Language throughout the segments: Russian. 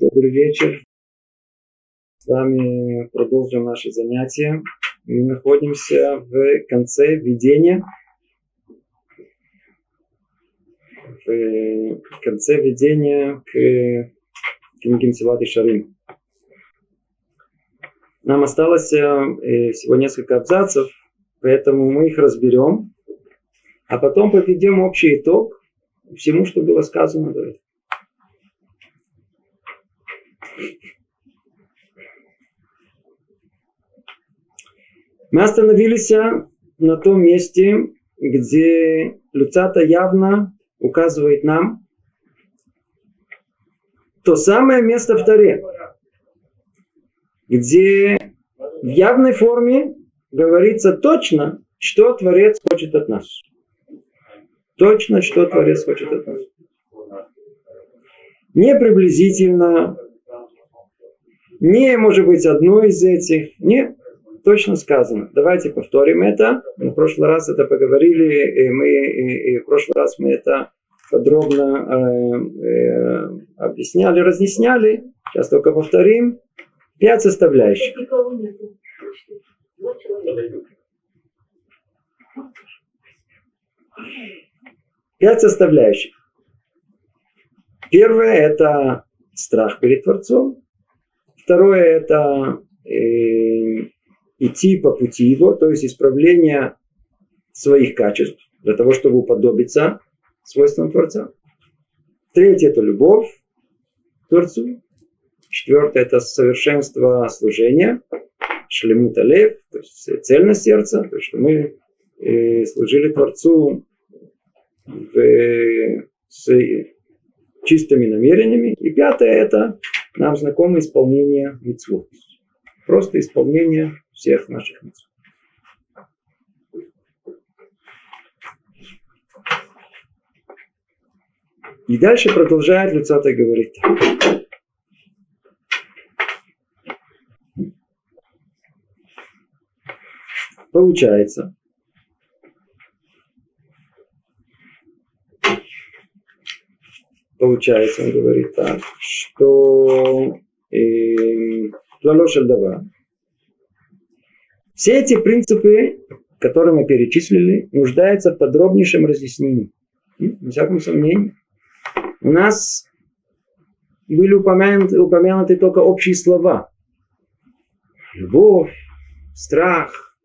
добрый вечер. С вами продолжим наше занятие. Мы находимся в конце введения. В конце введения к книге Мсилат и Шарим. Нам осталось э, всего несколько абзацев, поэтому мы их разберем, а потом подведем общий итог всему, что было сказано до этого. Мы остановились на том месте, где Люцата явно указывает нам то самое место в Таре, где в явной форме говорится точно, что Творец хочет от нас. Точно, что Творец хочет от нас. Не приблизительно, не, может быть, одно из этих. Нет, точно сказано. Давайте повторим это. В прошлый раз это поговорили, и мы и, и в прошлый раз мы это подробно э, э, объясняли, разъясняли. Сейчас только повторим. Пять составляющих. Пять составляющих. Первое – это страх перед Творцом. Второе – это э, идти по пути его, то есть исправление своих качеств, для того, чтобы уподобиться свойствам Творца. Третье – это любовь к Творцу. Четвертое – это совершенство служения, шлемут алев, то есть цельность сердца, то есть что мы э, служили Творцу в, с чистыми намерениями. И пятое – это нам знакомо исполнение митцвот. Просто исполнение всех наших митцвот. И дальше продолжает Люцата говорить. Получается, получается, он говорит так, что Лалошель Дава. Все эти принципы, которые мы перечислили, нуждаются в подробнейшем разъяснении. Без всяком сомнении. У нас были упомянуты, упомянуты только общие слова. Любовь, страх,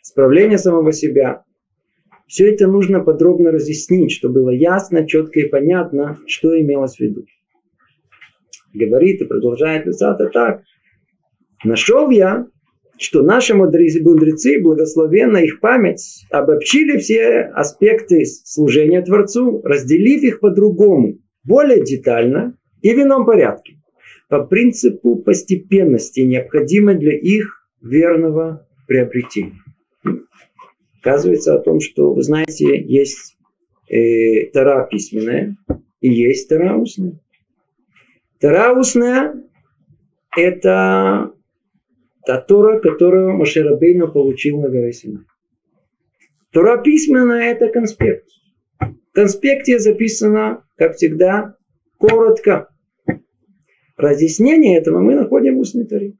справление самого себя. Все это нужно подробно разъяснить, чтобы было ясно, четко и понятно, что имелось в виду. Говорит и продолжает писать так. Нашел я, что наши мудрецы, благословенно их память, обобщили все аспекты служения Творцу, разделив их по-другому, более детально и в ином порядке, по принципу постепенности, необходимой для их верного приобретения. Оказывается о том, что, вы знаете, есть э, Тара письменная и есть Тара устная. Тара устная – это та Тора, которую Маширабейну получил на горе Синай. Тора письменная – это конспект. В конспекте записано, как всегда, коротко. Разъяснение этого мы находим в устной Торе.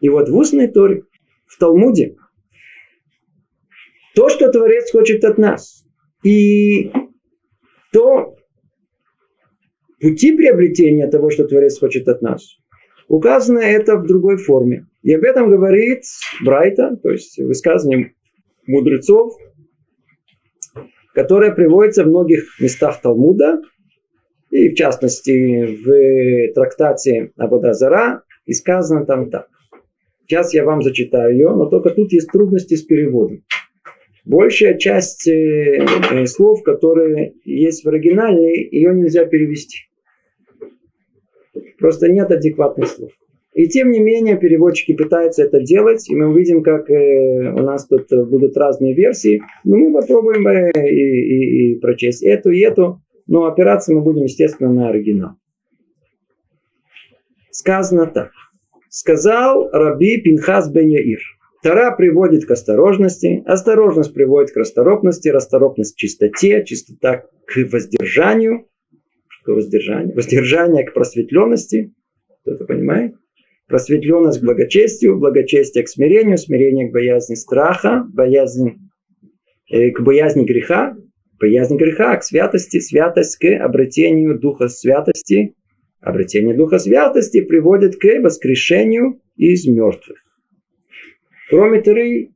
И вот в устной Торе, в Талмуде, то, что Творец хочет от нас, и то пути приобретения того, что Творец хочет от нас, указано это в другой форме. И об этом говорит Брайта, то есть высказывание мудрецов, которое приводится в многих местах Талмуда, и в частности в трактате Абудазара, и сказано там так. Сейчас я вам зачитаю ее, но только тут есть трудности с переводом. Большая часть э, э, слов, которые есть в оригинале, ее нельзя перевести. Просто нет адекватных слов. И тем не менее переводчики пытаются это делать, и мы увидим, как э, у нас тут будут разные версии. Но мы попробуем э, и, и, и прочесть эту и эту, но опираться мы будем, естественно, на оригинал. Сказано так. Сказал Раби Пинхас бен Яир. Тара приводит к осторожности, осторожность приводит к расторопности, расторопность к чистоте, чистота к воздержанию, к воздержанию, воздержание к просветленности, Кто-то понимает? Просветленность к благочестию, благочестие к смирению, смирение к боязни страха, боязнь, э, к боязни греха, боязнь греха к святости, святость к обретению Духа Святости, обретение Духа Святости приводит к воскрешению из мертвых. Кроме Торы,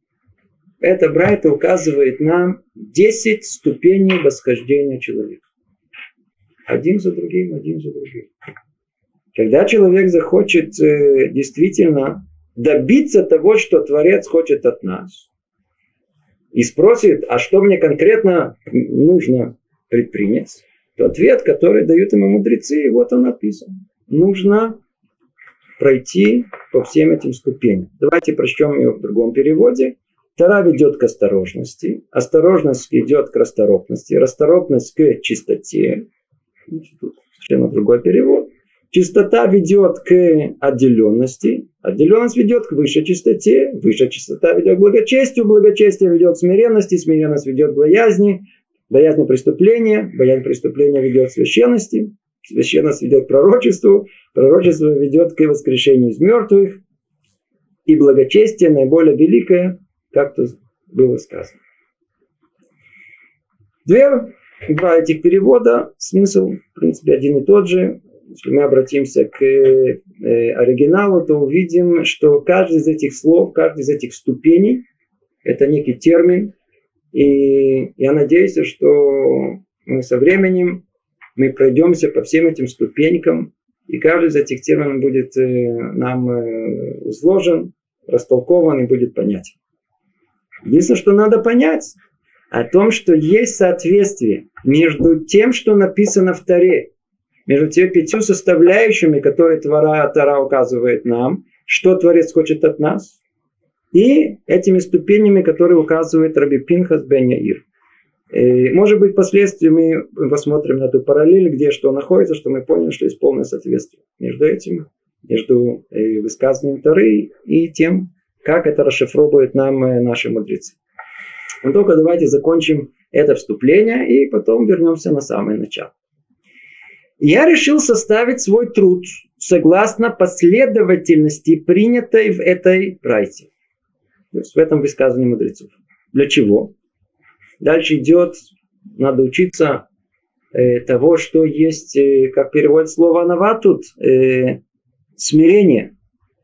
эта Брайта указывает нам 10 ступеней восхождения человека. Один за другим, один за другим. Когда человек захочет э, действительно добиться того, что Творец хочет от нас, и спросит, а что мне конкретно нужно предпринять, то ответ, который дают ему мудрецы, вот он написан. Нужно пройти по всем этим ступеням. Давайте прочтем ее в другом переводе. Тара ведет к осторожности, осторожность идет к расторопности, расторопность к чистоте. Тут совершенно другой перевод. Чистота ведет к отделенности, отделенность ведет к высшей чистоте, высшая чистота ведет к благочестию, благочестие ведет к смиренности, смиренность ведет к боязни, боязнь преступления, боязнь преступления ведет к священности, священность ведет к пророчеству, пророчество ведет к воскрешению из мертвых, и благочестие наиболее великое, как то было сказано. Две, два этих перевода, смысл, в принципе, один и тот же. Если мы обратимся к э, оригиналу, то увидим, что каждый из этих слов, каждый из этих ступеней, это некий термин. И я надеюсь, что мы со временем мы пройдемся по всем этим ступенькам, и каждый из этих терминов будет э, нам э, изложен, растолкован и будет понятен. Единственное, что надо понять, о том, что есть соответствие между тем, что написано в Таре, между теми пятью составляющими, которые Твара Тара указывает нам, что Творец хочет от нас, и этими ступенями, которые указывает Раби Пинхас бен Яир. И, может быть, впоследствии мы посмотрим на эту параллель, где что находится, что мы поняли, что есть полное соответствие между этим, между э, высказыванием Тары и тем, как это расшифровывают нам э, наши мудрецы. Но только давайте закончим это вступление и потом вернемся на самое начало. Я решил составить свой труд согласно последовательности, принятой в этой прайте. То есть в этом высказывании мудрецов. Для чего? Дальше идет, надо учиться э, того, что есть, э, как переводит слово «анава» тут, э, смирение.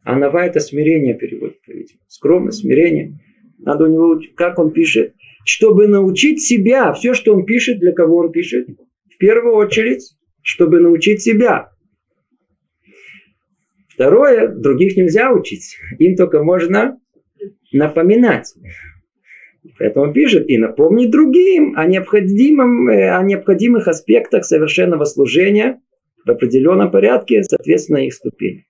Анава – это смирение переводит, видимо. Скромность, смирение. Надо у него, как он пишет, чтобы научить себя, все, что он пишет, для кого он пишет, в первую очередь чтобы научить себя. Второе, других нельзя учить. Им только можно напоминать. Поэтому пишет и напомнить другим о, необходимом, э, о необходимых аспектах совершенного служения в определенном порядке, соответственно, их ступени.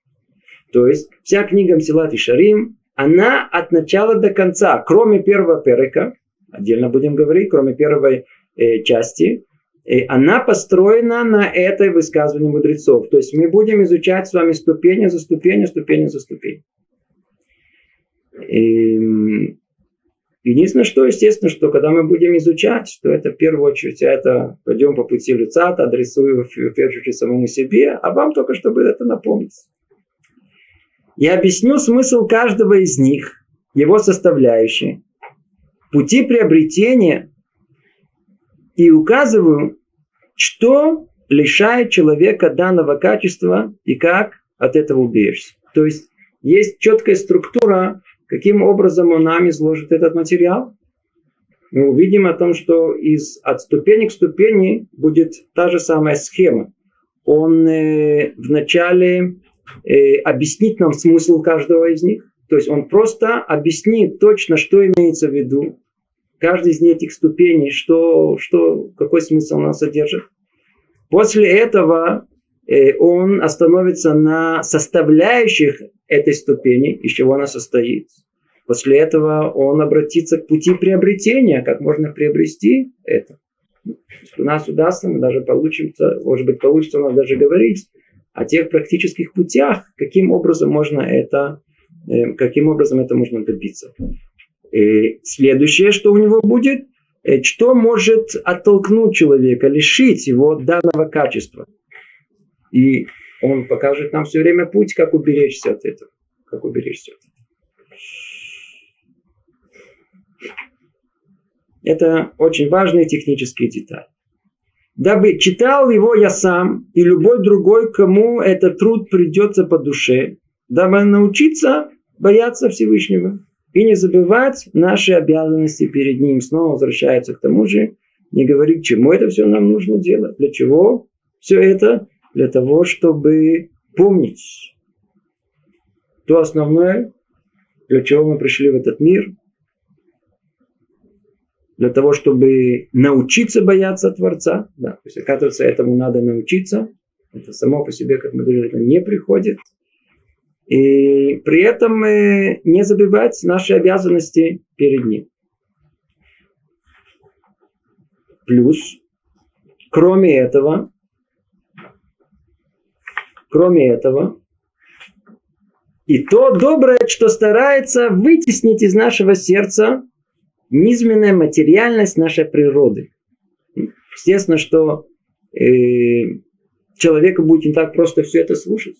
То есть вся книга Мсилат и Шарим, она от начала до конца, кроме первого перека, отдельно будем говорить, кроме первой э, части, она построена на этой высказывании мудрецов. То есть мы будем изучать с вами ступени за ступенью, ступени за ступенью. И единственное, что, естественно, что когда мы будем изучать, то это в первую очередь это пойдем по пути лица, адресую в первую очередь самому себе, а вам только чтобы это напомнить. Я объясню смысл каждого из них, его составляющие, пути приобретения и указываю что лишает человека данного качества и как от этого убежишься. То есть есть четкая структура, каким образом он нам изложит этот материал. Мы увидим о том, что из, от ступени к ступени будет та же самая схема. Он э, вначале э, объяснит нам смысл каждого из них. То есть он просто объяснит точно, что имеется в виду, каждый из этих ступеней, что, что, какой смысл она содержит. После этого э, он остановится на составляющих этой ступени, из чего она состоит. После этого он обратится к пути приобретения, как можно приобрести это. Если у нас удастся, мы даже получится, может быть, получится у нас даже говорить о тех практических путях, каким образом можно это, э, каким образом это можно добиться. И следующее, что у него будет, э, что может оттолкнуть человека, лишить его данного качества. И Он покажет нам все время путь, как уберечься от этого. Как уберечься от этого. Это очень важные технические детали. Дабы читал его я сам и любой другой, кому этот труд придется по душе, дабы научиться бояться Всевышнего и не забывать наши обязанности перед Ним. Снова возвращается к тому же, не говорить, чему это все нам нужно делать, для чего все это, для того, чтобы помнить то основное, для чего мы пришли в этот мир, для того, чтобы научиться бояться Творца. Да, то есть, оказывается, этому надо научиться. Это само по себе, как мы говорили, не приходит. И при этом не забывать наши обязанности перед Ним. Плюс, кроме этого, кроме этого, и то доброе, что старается вытеснить из нашего сердца низменная материальность нашей природы. Естественно, что э, человеку будет не так просто все это слушать.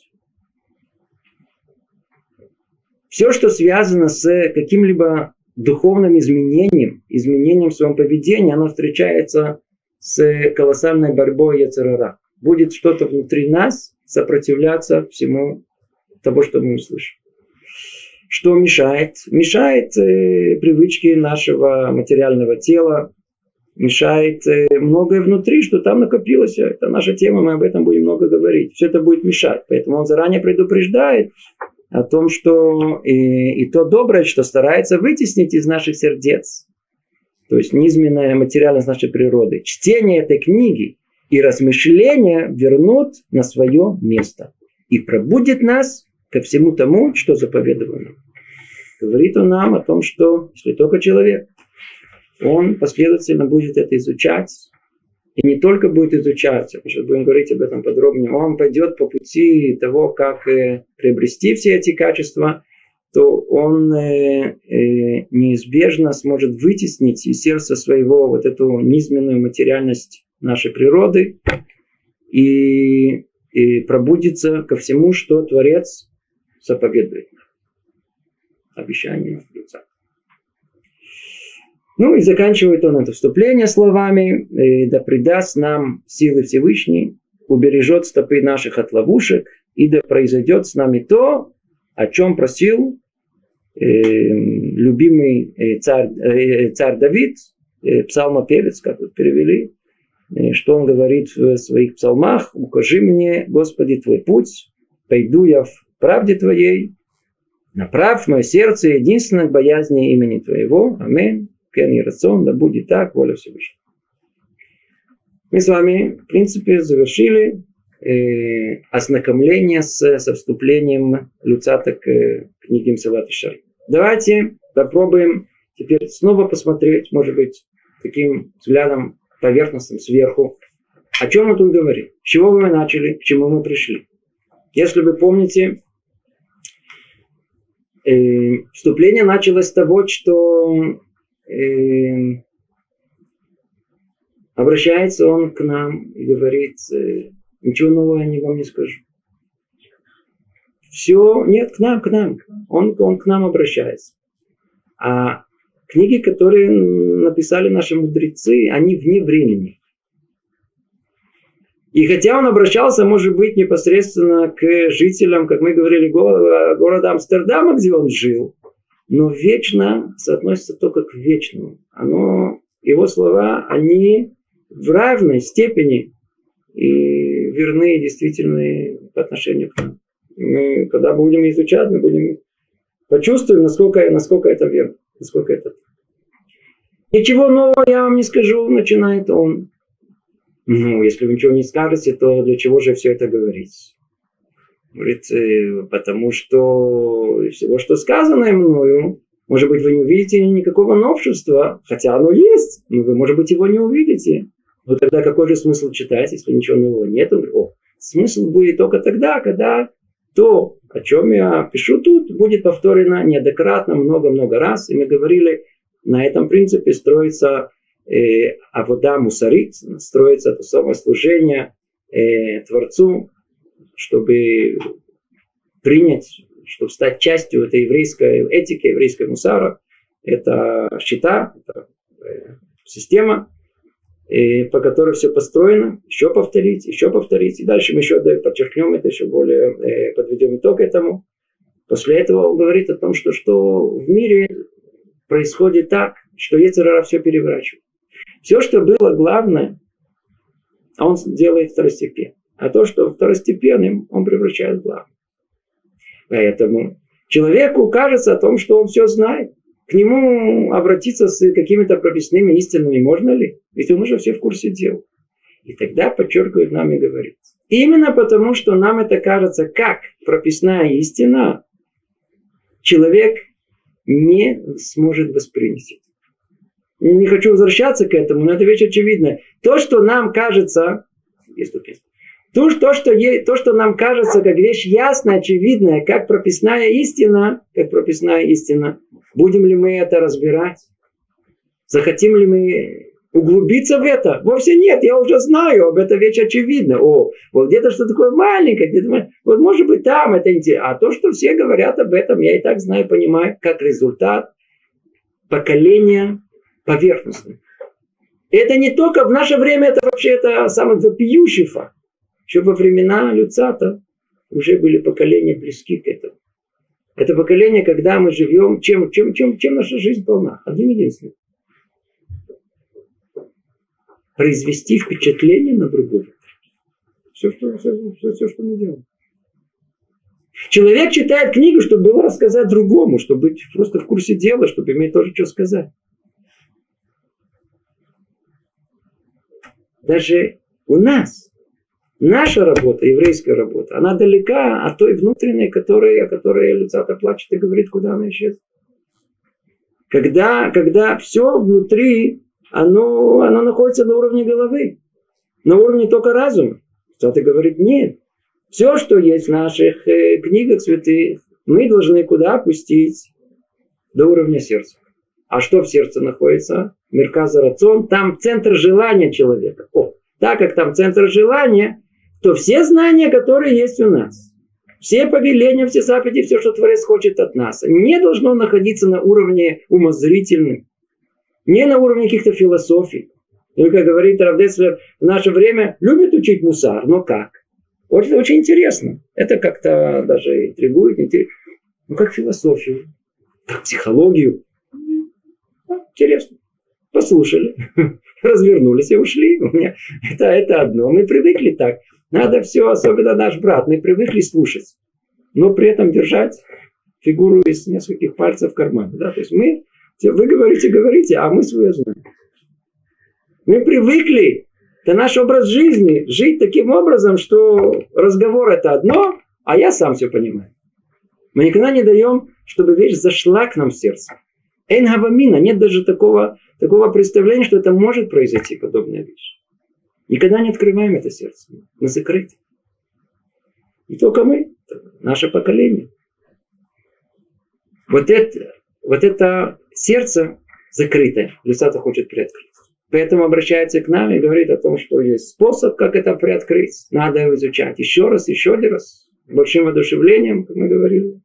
Все, что связано с каким-либо духовным изменением, изменением в своем поведении, оно встречается с колоссальной борьбой Яцерара. Будет что-то внутри нас сопротивляться всему того, что мы услышим. Что мешает? Мешает э, привычки нашего материального тела, мешает э, многое внутри, что там накопилось. Это наша тема, мы об этом будем много говорить. Все это будет мешать. Поэтому он заранее предупреждает о том, что и, и то доброе, что старается вытеснить из наших сердец, то есть низменная материальность нашей природы. Чтение этой книги и размышления вернут на свое место и пробудет нас ко всему тому, что заповедовано. Говорит он нам о том, что если только человек, он последовательно будет это изучать, и не только будет изучать, мы сейчас будем говорить об этом подробнее, он пойдет по пути того, как э, приобрести все эти качества, то он э, э, неизбежно сможет вытеснить из сердца своего вот эту низменную материальность нашей природы и, и пробудится ко всему, что Творец заповедует. Обещание Творца. Ну и заканчивает он это вступление словами, да придаст нам силы Всевышний, убережет стопы наших от ловушек, и да произойдет с нами то, о чем просил э, любимый э, царь, э, царь Давид, э, псалмопевец, как вот перевели, э, что он говорит в своих псалмах, «Укажи мне, Господи, Твой путь, пойду я в правде Твоей, направь мое сердце единственно к боязни имени Твоего. Аминь и рацион, да будет так, воля Всевышнего. Мы с вами, в принципе, завершили э, ознакомление с, со вступлением Люцата к э, книге Мсалат и Давайте попробуем теперь снова посмотреть, может быть, таким взглядом поверхностным сверху, о чем мы тут говорим, с чего мы начали, к чему мы пришли. Если вы помните, э, вступление началось с того, что э, обращается он к нам и говорит, э, ничего нового я вам не скажу. Все, нет, к нам, к нам. Он, он к нам обращается. А книги, которые написали наши мудрецы, они вне времени. И хотя он обращался, может быть, непосредственно к жителям, как мы говорили, города Амстердама, где он жил, но вечно соотносится только к вечному. Оно, его слова, они в равной степени и верны и действительны по отношению к нам. Мы, когда будем изучать, мы будем почувствуем, насколько, насколько это верно, насколько это Ничего нового я вам не скажу, начинает он. Ну, если вы ничего не скажете, то для чего же все это говорить? Говорит, э, потому что всего, что сказано мною, может быть, вы не увидите никакого новшества, хотя оно есть, но вы, может быть, его не увидите. Но тогда какой же смысл читать, если ничего нового нет? О, смысл будет только тогда, когда то, о чем я пишу тут, будет повторено неоднократно, много-много раз. И мы говорили, на этом принципе строится э, авода мусарит, строится то самое служение э, Творцу, чтобы принять, чтобы стать частью этой еврейской этики, еврейской мусара, это счета, это э, система, и по которой все построено, еще повторить, еще повторить. И дальше мы еще подчеркнем это, еще более э, подведем итог этому. После этого он говорит о том, что, что в мире происходит так, что Ецерара все переворачивает. Все, что было главное, он делает второстепенно. А то, что второстепенным, он превращает в главное. Поэтому человеку кажется о том, что он все знает. К нему обратиться с какими-то прописными истинами можно ли? Ведь он уже все в курсе дел. И тогда подчеркивает нам и говорит. Именно потому, что нам это кажется как прописная истина, человек не сможет воспринять. Не хочу возвращаться к этому, но это вещь очевидная. То, что нам кажется, есть есть, то, то, что, то, что нам кажется как вещь ясная, очевидная, как прописная истина, как прописная истина, будем ли мы это разбирать? Захотим ли мы углубиться в это? Вовсе нет, я уже знаю, об этом вещь очевидна. О, вот где-то что такое маленькое, где-то, вот может быть там это интересно. А то, что все говорят об этом, я и так знаю, понимаю, как результат поколения поверхностных. Это не только в наше время, это вообще это самый вопиющий факт. Еще во времена Люцата уже были поколения близки к этому. Это поколение, когда мы живем, чем, чем, чем, чем наша жизнь полна? Одним единственным. Произвести впечатление на другого. Все, что, все, все, все, что мы делаем. Человек читает книгу, чтобы было рассказать другому, чтобы быть просто в курсе дела, чтобы иметь тоже что сказать. Даже у нас Наша работа, еврейская работа, она далека от той внутренней, которой, о которой Люцата плачет и говорит, куда она исчезла. Когда, когда все внутри, оно, оно находится на уровне головы, на уровне только разума. Люцата говорит, нет. Все, что есть в наших э, книгах святых, мы должны куда опустить? До уровня сердца. А что в сердце находится? Мерказа рацион. Там центр желания человека. О, так как там центр желания, то все знания, которые есть у нас, все повеления, все заповеди, все, что Творец хочет от нас, не должно находиться на уровне умозрительным, не на уровне каких-то философий. И, как говорит Равдецлер, в наше время любят учить мусар, но как? Очень, очень интересно. Это как-то даже интригует. Интересно. Ну, как философию, как психологию. Ну, интересно. Послушали, развернулись и ушли. У меня это, это одно. Мы привыкли так. Надо все, особенно наш брат. Мы привыкли слушать, но при этом держать фигуру из нескольких пальцев в кармане. Да? То есть мы, вы говорите, говорите, а мы свое знаем. Мы привыкли, это наш образ жизни, жить таким образом, что разговор это одно, а я сам все понимаю. Мы никогда не даем, чтобы вещь зашла к нам в сердце. Энгавамина, нет даже такого, такого представления, что это может произойти, подобная вещь. Никогда не открываем это сердце. Мы закрыты. И только мы, наше поколение. Вот это, вот это сердце закрытое, Люсата хочет приоткрыть. Поэтому обращается к нам и говорит о том, что есть способ, как это приоткрыть. Надо его изучать еще раз, еще один раз, большим воодушевлением, как мы говорили.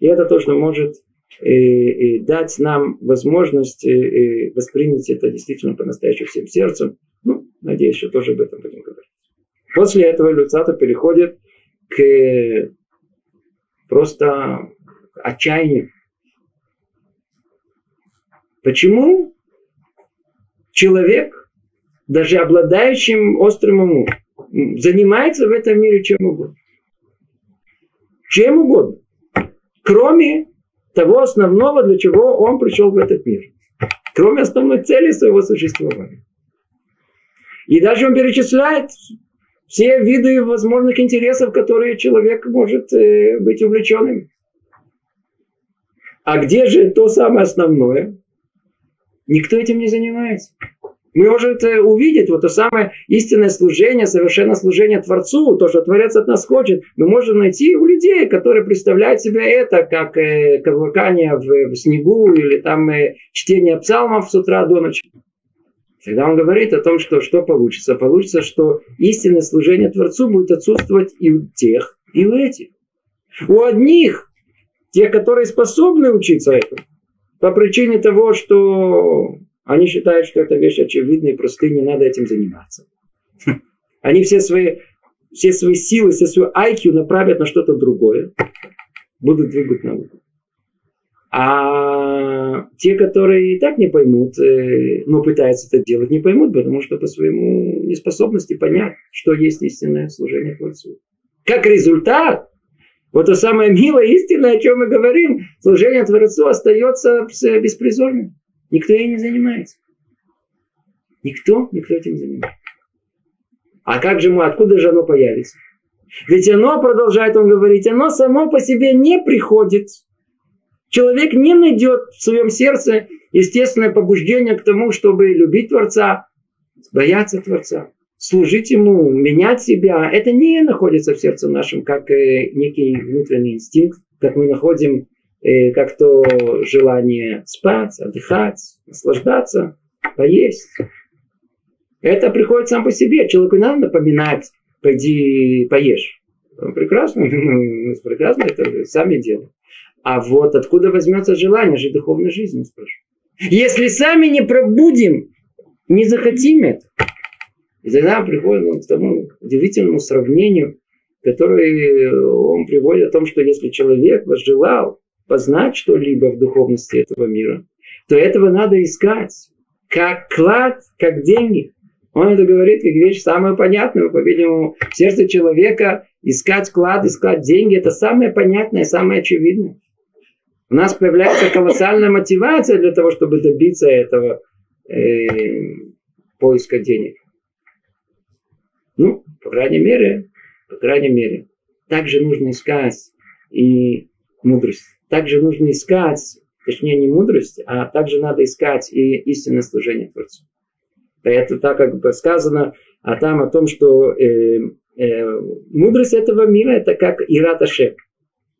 И это то, что может и, и дать нам возможность и, и воспринять это действительно по-настоящему всем сердцем. Ну, надеюсь, что тоже об этом будем говорить. После этого Люцата переходит к просто отчаянию. Почему человек, даже обладающим острым умом, занимается в этом мире чем угодно? Чем угодно. Кроме того основного, для чего он пришел в этот мир. Кроме основной цели своего существования. И даже он перечисляет все виды возможных интересов, которые человек может э, быть увлеченным. А где же то самое основное? Никто этим не занимается мы можем увидеть вот то самое истинное служение, совершенно служение Творцу, то, что Творец от нас хочет, мы можем найти у людей, которые представляют себе это как э, каблукание в, в снегу или там э, чтение псалмов с утра до ночи. Тогда он говорит о том, что что получится. Получится, что истинное служение Творцу будет отсутствовать и у тех, и у этих. У одних, тех, которые способны учиться этому, по причине того, что они считают, что это вещь очевидная и простая, не надо этим заниматься. Они все свои, все свои силы, все свою IQ направят на что-то другое. Будут двигать науку. А те, которые и так не поймут, э, но пытаются это делать, не поймут, потому что по своему неспособности понять, что есть истинное служение Творцу. Как результат, вот то самое милое истинное, о чем мы говорим, служение Творцу остается беспризорным. Никто ей не занимается. Никто, никто этим не занимается. А как же мы, откуда же оно появится? Ведь оно, продолжает он говорить, оно само по себе не приходит. Человек не найдет в своем сердце естественное побуждение к тому, чтобы любить Творца, бояться Творца, служить Ему, менять себя. Это не находится в сердце нашем, как э, некий внутренний инстинкт, как мы находим э, как то желание спать, отдыхать, наслаждаться, поесть. Это приходит сам по себе. Человеку надо напоминать, пойди поешь. Прекрасно, прекрасно это сами делают. А вот откуда возьмется желание жить духовной жизнью, спрашиваю. Если сами не пробудим, не захотим это. И тогда приходит к тому удивительному сравнению, которое он приводит о том, что если человек возжелал познать что-либо в духовности этого мира, то этого надо искать как клад, как деньги. Он это говорит как вещь самую понятную, по-видимому, в сердце человека искать клад, искать деньги, это самое понятное, самое очевидное у нас появляется колоссальная мотивация для того, чтобы добиться этого э, поиска денег. Ну, по крайней мере, по крайней мере, также нужно искать и мудрость. Также нужно искать, точнее не мудрость, а также надо искать и истинное служение Творцу. Это так как сказано, а там о том, что э, э, мудрость этого мира это как Ирата Шеп.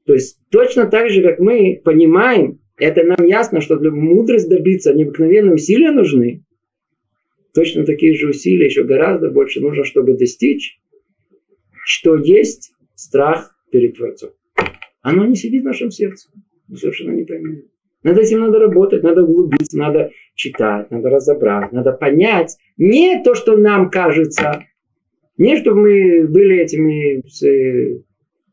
То есть точно так же, как мы понимаем, это нам ясно, что для мудрости добиться необыкновенные усилия нужны. Точно такие же усилия, еще гораздо больше нужно, чтобы достичь, что есть страх перед Творцом. Оно не сидит в нашем сердце. Совершенно не понимаем. Над этим надо работать, надо углубиться, надо читать, надо разобрать, надо понять не то, что нам кажется, не чтобы мы были этими э,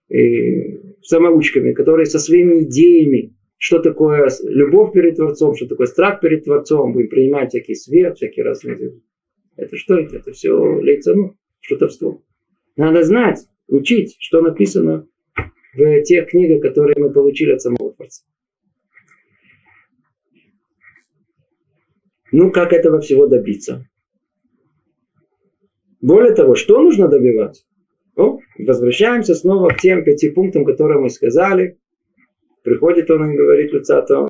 э, самоучками, которые со своими идеями, что такое любовь перед Творцом, что такое страх перед Творцом, будем принимать всякий свет, всякие разные... Это что это? Это все лейцану, шутовство. Надо знать, учить, что написано в тех книгах, которые мы получили от самого Творца. Ну, как этого всего добиться? Более того, что нужно добиваться? Возвращаемся снова к тем пяти пунктам, которые мы сказали. Приходит он и говорит Люцато,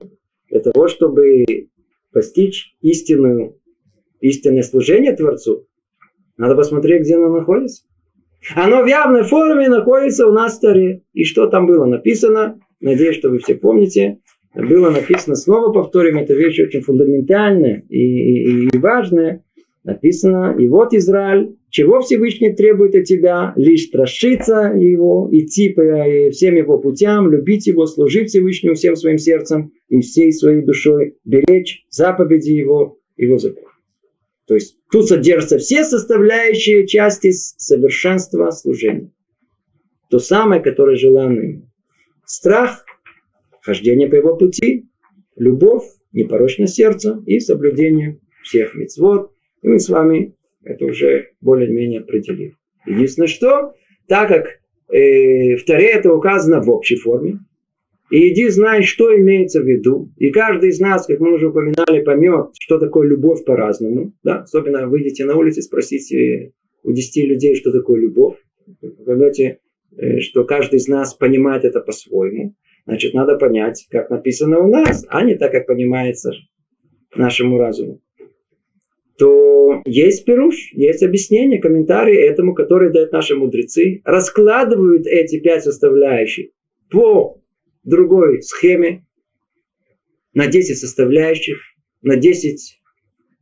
для того, чтобы постичь истинную, истинное служение Творцу, надо посмотреть, где оно находится. Оно в явной форме находится у нас в Таре. И что там было написано? Надеюсь, что вы все помните. Было написано, снова повторим, это вещь очень фундаментальная и, и, и важная. Написано, и вот Израиль чего Всевышний требует от тебя? Лишь страшиться его, идти по э, всем его путям, любить его, служить Всевышнему всем своим сердцем и всей своей душой, беречь заповеди его, его закон. То есть тут содержатся все составляющие части совершенства служения. То самое, которое желанно Страх, хождение по его пути, любовь, непорочное сердце и соблюдение всех мецвод. И мы с вами это уже более-менее определил. Единственное, что, так как э, в Таре это указано в общей форме, и иди знай, что имеется в виду. И каждый из нас, как мы уже упоминали, поймет, что такое любовь по-разному. Да? Особенно выйдете на улицу и спросите у 10 людей, что такое любовь. Вы поймете, э, что каждый из нас понимает это по-своему. Значит, надо понять, как написано у нас, а не так, как понимается нашему разуму то есть пируш, есть объяснение, комментарии этому, которые дают наши мудрецы, раскладывают эти пять составляющих по другой схеме на 10 составляющих, на 10,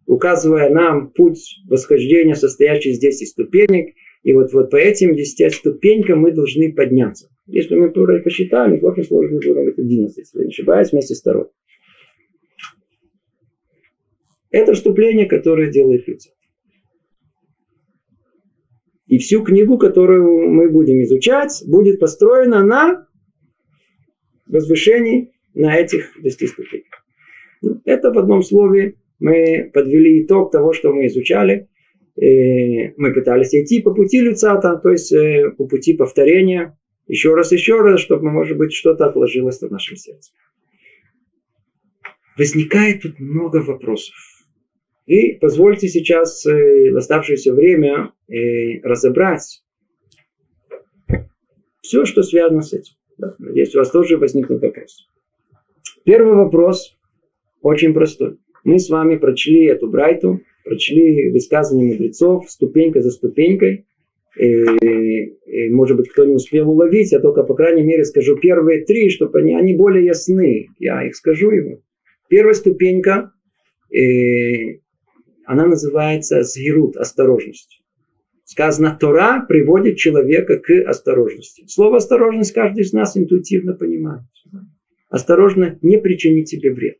указывая нам путь восхождения, состоящий из 10 ступенек, И вот, вот по этим 10 ступенькам мы должны подняться. Если мы посчитали, в общей сложности будет 11, если не ошибаюсь, вместе с второй. Это вступление, которое делает Люцифер. И всю книгу, которую мы будем изучать, будет построена на возвышении на этих 10 ступеньках. Ну, это в одном слове мы подвели итог того, что мы изучали. И мы пытались идти по пути Люцата, то есть э, по пути повторения, еще раз, еще раз, чтобы, может быть, что-то отложилось в нашем сердце. Возникает тут много вопросов. И позвольте сейчас э, в оставшееся время э, разобрать все, что связано с этим. Да, надеюсь, у вас тоже возникнут вопросы. Первый вопрос очень простой. Мы с вами прочли эту Брайту, прочли высказывания мудрецов ступенька за ступенькой. И, и, может быть, кто не успел уловить, я только, по крайней мере, скажу первые три, чтобы они, они более ясны. Я их скажу ему. Первая ступенька, она называется згирут, осторожность. Сказано, Тора приводит человека к осторожности. Слово осторожность каждый из нас интуитивно понимает. Осторожно не причинить себе вред.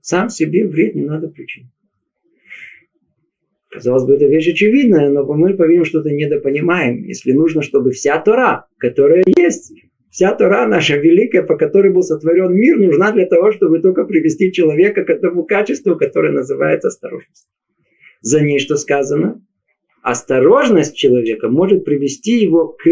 Сам себе вред не надо причинить. Казалось бы, это вещь очевидная, но мы, по-видимому, что-то недопонимаем. Если нужно, чтобы вся Тора, которая есть, вся Тора наша великая, по которой был сотворен мир, нужна для того, чтобы только привести человека к этому качеству, которое называется осторожность. За ней что сказано? Осторожность человека может привести его к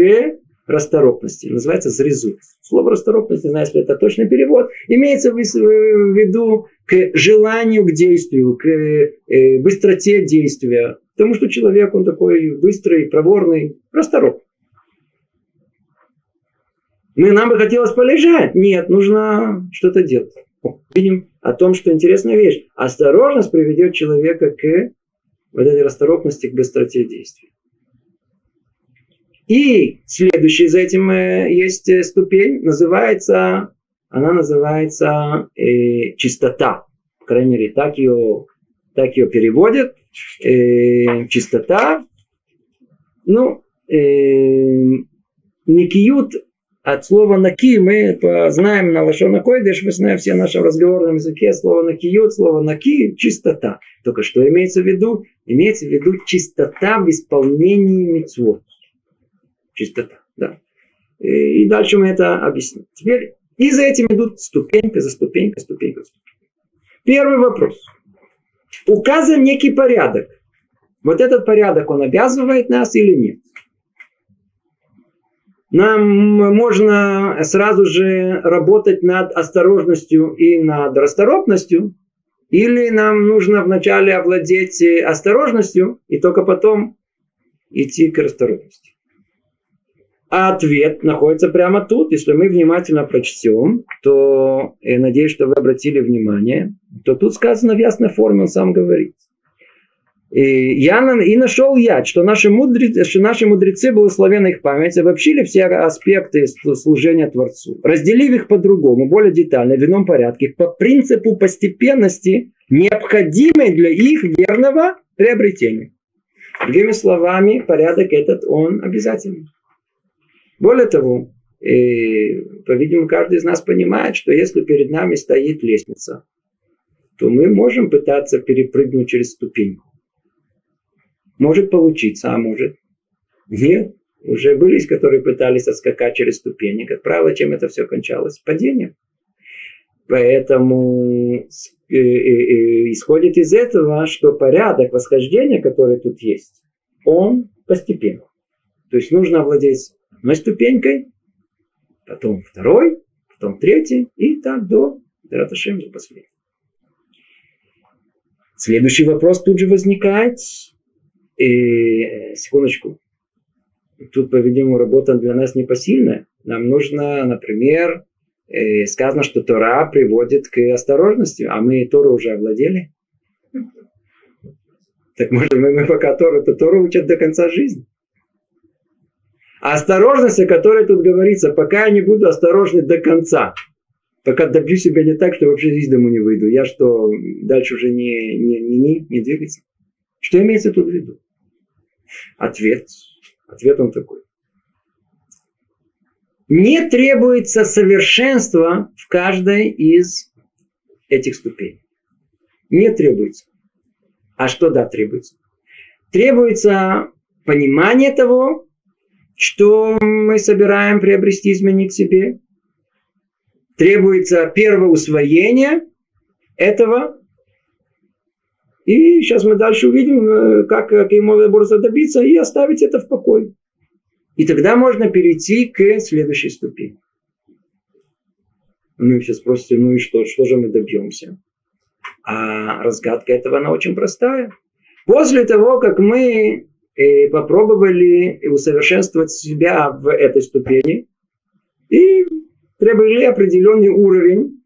расторопности. Называется зрезут. Слово расторопность, не знаю, если это точный перевод, имеется в виду к желанию к действию, к э, быстроте действия. Потому что человек, он такой быстрый, проворный, расторопный. Мы, нам бы хотелось полежать. Нет, нужно что-то делать. Видим о том, что интересная вещь. Осторожность приведет человека к вот этой расторопности, к быстроте действия. И следующий за этим э, есть э, ступень, называется, она называется э, чистота. По крайней мере, так ее, так ее переводят. Э, чистота. Ну, э, никиют от слова наки мы знаем на лошона койдеш, мы знаем все в разговорном языке слово накиют, слово наки – чистота. Только что имеется в виду? Имеется в виду чистота в исполнении митцвот чистота. Да. И дальше мы это объясним. Теперь и за этим идут ступенька за ступенькой, ступенька за ступенькой. Первый вопрос. Указан некий порядок. Вот этот порядок, он обязывает нас или нет? Нам можно сразу же работать над осторожностью и над расторопностью, или нам нужно вначале овладеть осторожностью и только потом идти к расторопности. А ответ находится прямо тут. Если мы внимательно прочтем, то, я надеюсь, что вы обратили внимание, то тут сказано в ясной форме, он сам говорит. И, я, и нашел я, что наши, мудрецы, что наши мудрецы, благословенна их память, обобщили все аспекты служения Творцу, разделив их по-другому, более детально, в ином порядке, по принципу постепенности, необходимой для их верного приобретения. Другими словами, порядок этот, он обязательный. Более того, и, по-видимому, каждый из нас понимает, что если перед нами стоит лестница, то мы можем пытаться перепрыгнуть через ступеньку. Может получиться, а может нет. Уже были, которые пытались отскакать через ступени. Как правило, чем это все кончалось? Падением. Поэтому э, э, э, исходит из этого, что порядок восхождения, который тут есть, он постепенно. То есть нужно овладеть одной ступенькой, потом второй, потом третий, и так до Дараташем до последнего. Следующий вопрос тут же возникает. И, секундочку. Тут, по-видимому, работа для нас непосильная. Нам нужно, например, э, сказано, что Тора приводит к осторожности, а мы Тору уже овладели. Так может мы, мы пока Тору, то Тору учат до конца жизни. А осторожность, о которой тут говорится, пока я не буду осторожный до конца, пока добью себя не так, что вообще из дому не выйду, я что, дальше уже не, не, не, не, не двигаться? Что имеется тут в виду? Ответ. Ответ он такой. Не требуется совершенство в каждой из этих ступеней. Не требуется. А что да требуется? Требуется понимание того, что мы собираем приобрести, изменить себе. Требуется первое усвоение этого. И сейчас мы дальше увидим, э, как, как ему добиться и оставить это в покое. И тогда можно перейти к следующей ступени. Ну, сейчас спросите, ну и что, что же мы добьемся? А разгадка этого, она очень простая. После того, как мы э, попробовали усовершенствовать себя в этой ступени и приобрели определенный уровень,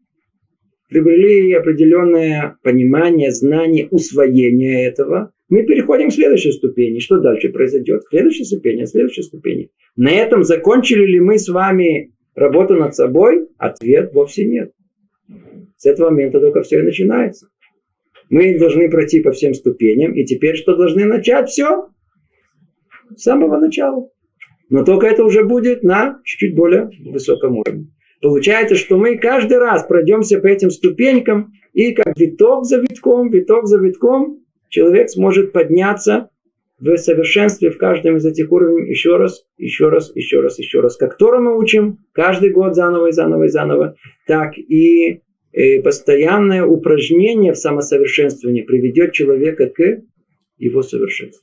приобрели определенное понимание, знание, усвоение этого, мы переходим к следующей ступени. Что дальше произойдет? Следующая ступень, следующая ступень. На этом закончили ли мы с вами работу над собой? Ответ вовсе нет. С этого момента только все и начинается. Мы должны пройти по всем ступеням, и теперь что должны начать? Все с самого начала. Но только это уже будет на чуть-чуть более высоком уровне. Получается, что мы каждый раз пройдемся по этим ступенькам, и как виток за витком, виток за витком, человек сможет подняться в совершенстве в каждом из этих уровней еще раз, еще раз, еще раз, еще раз. Как Тора мы учим каждый год заново и заново и заново, так и э, постоянное упражнение в самосовершенствовании приведет человека к его совершенству.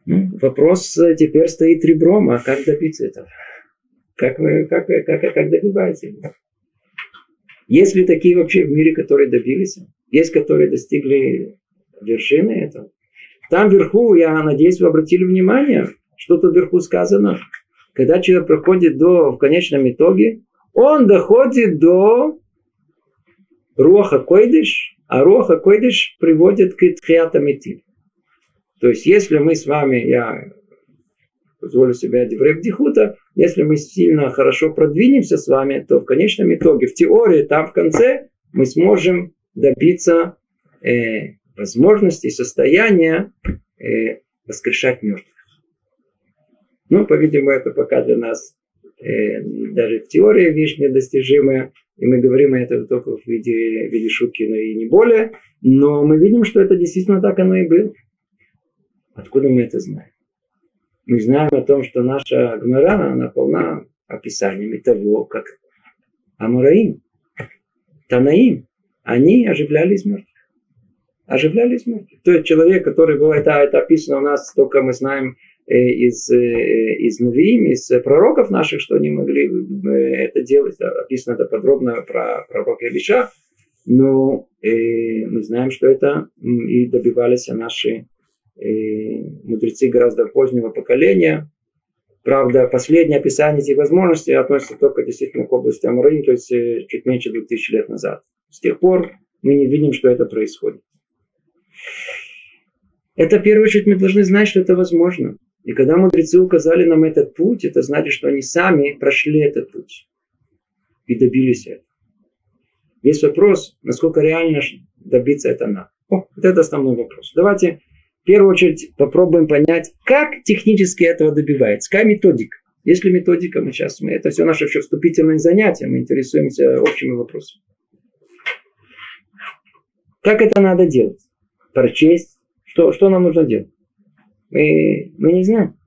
Ну, вопрос э, теперь стоит ребром, а как добиться этого? Как вы, как, как, как добиваетесь? Есть ли такие вообще в мире, которые добились? Есть, которые достигли вершины этого? Там вверху, я надеюсь, вы обратили внимание, что тут вверху сказано. Когда человек проходит до, в конечном итоге, он доходит до Руаха Койдыш, а Руаха Койдыш приводит к Тхиатамитим. То есть, если мы с вами, я позволю себе Деврек Дихута, если мы сильно хорошо продвинемся с вами, то в конечном итоге, в теории, там в конце, мы сможем добиться э, возможности, состояния э, воскрешать мертвых. Ну, по-видимому, это пока для нас э, даже в теории вещь недостижимая, и мы говорим это только в виде, в виде шутки, но и не более. Но мы видим, что это действительно так оно и было. Откуда мы это знаем? Мы знаем о том, что наша Гмара, она полна описаниями того, как Амураим, Танаим, они оживляли из мертвых. Оживляли из мертвых. То есть человек, который был, это, это описано у нас, только мы знаем э, из, э, из Навиим, из пророков наших, что они могли э, это делать. Описано это подробно про пророка Илиша. Но э, мы знаем, что это и добивались наши и мудрецы гораздо позднего поколения. Правда, последнее описание этих возможностей относится только действительно к области Амураим, то есть э, чуть меньше 2000 лет назад. С тех пор мы не видим, что это происходит. Это, в первую очередь, мы должны знать, что это возможно. И когда мудрецы указали нам этот путь, это значит, что они сами прошли этот путь и добились этого. Есть вопрос, насколько реально добиться это нам. О, вот это основной вопрос. Давайте в первую очередь попробуем понять, как технически этого добивается, какая методика. Есть ли методика, мы сейчас, мы, это все наше еще вступительное занятие, мы интересуемся общими вопросами. Как это надо делать? Прочесть? Что, что нам нужно делать? Мы, мы не знаем.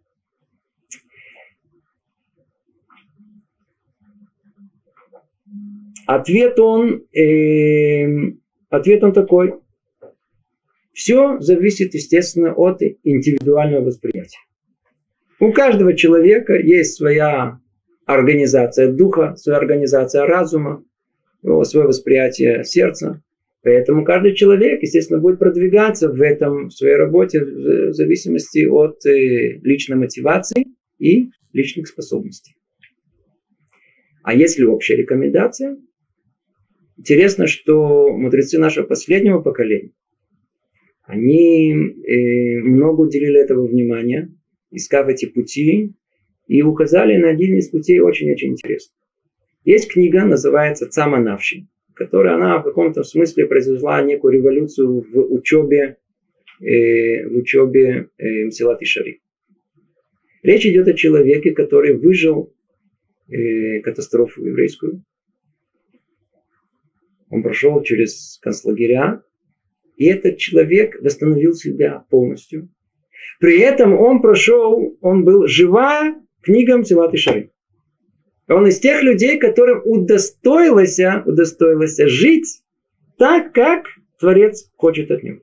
Ответ он, э, ответ он такой. Все зависит, естественно, от индивидуального восприятия. У каждого человека есть своя организация духа, своя организация разума, свое восприятие сердца. Поэтому каждый человек, естественно, будет продвигаться в этом, в своей работе в зависимости от э, личной мотивации и личных способностей. А есть ли общая рекомендация? Интересно, что мудрецы нашего последнего поколения, они э, много уделили этого внимания, искав эти пути, и указали на один из путей очень-очень интересный. Есть книга, называется «Цама Навши», которая она в каком-то смысле произвела некую революцию в учебе э, в учебе э, Мсилат и Шари. Речь идет о человеке, который выжил э, катастрофу еврейскую. Он прошел через концлагеря, и этот человек восстановил себя полностью. При этом он прошел, он был живая книгам Силат и Шары. Он из тех людей, которым удостоилось, удостоилось жить так, как Творец хочет от него.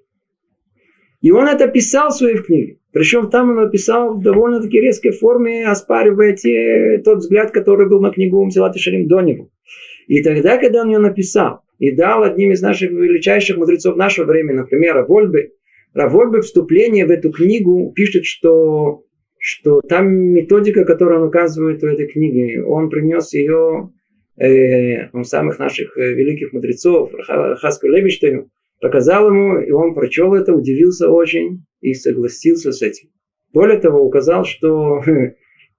И он это писал в своей книге. Причем там он написал в довольно-таки резкой форме, оспаривая те, тот взгляд, который был на книгу Умсилат и Шарим до него. И тогда, когда он ее написал и дал одним из наших величайших мудрецов нашего времени, например, Равольбе, Равольбе вступление в эту книгу пишет, что, что там методика, которую он указывает в этой книге, он принес ее э, он самых наших э, великих мудрецов, Хаску Левиштейну, показал ему, и он прочел это, удивился очень и согласился с этим. Более того, указал, что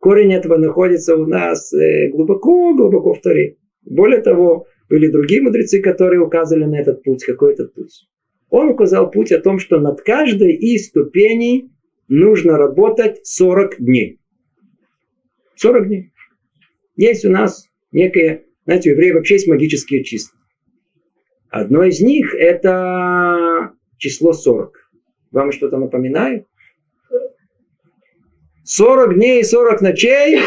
корень этого находится у нас глубоко-глубоко э, в Торе. Более того, были другие мудрецы, которые указывали на этот путь, какой этот путь. Он указал путь о том, что над каждой из ступеней нужно работать 40 дней. 40 дней. Есть у нас некое, знаете, у евреев вообще есть магические числа. Одно из них это число 40. Вам что-то напоминает? 40 дней и 40 ночей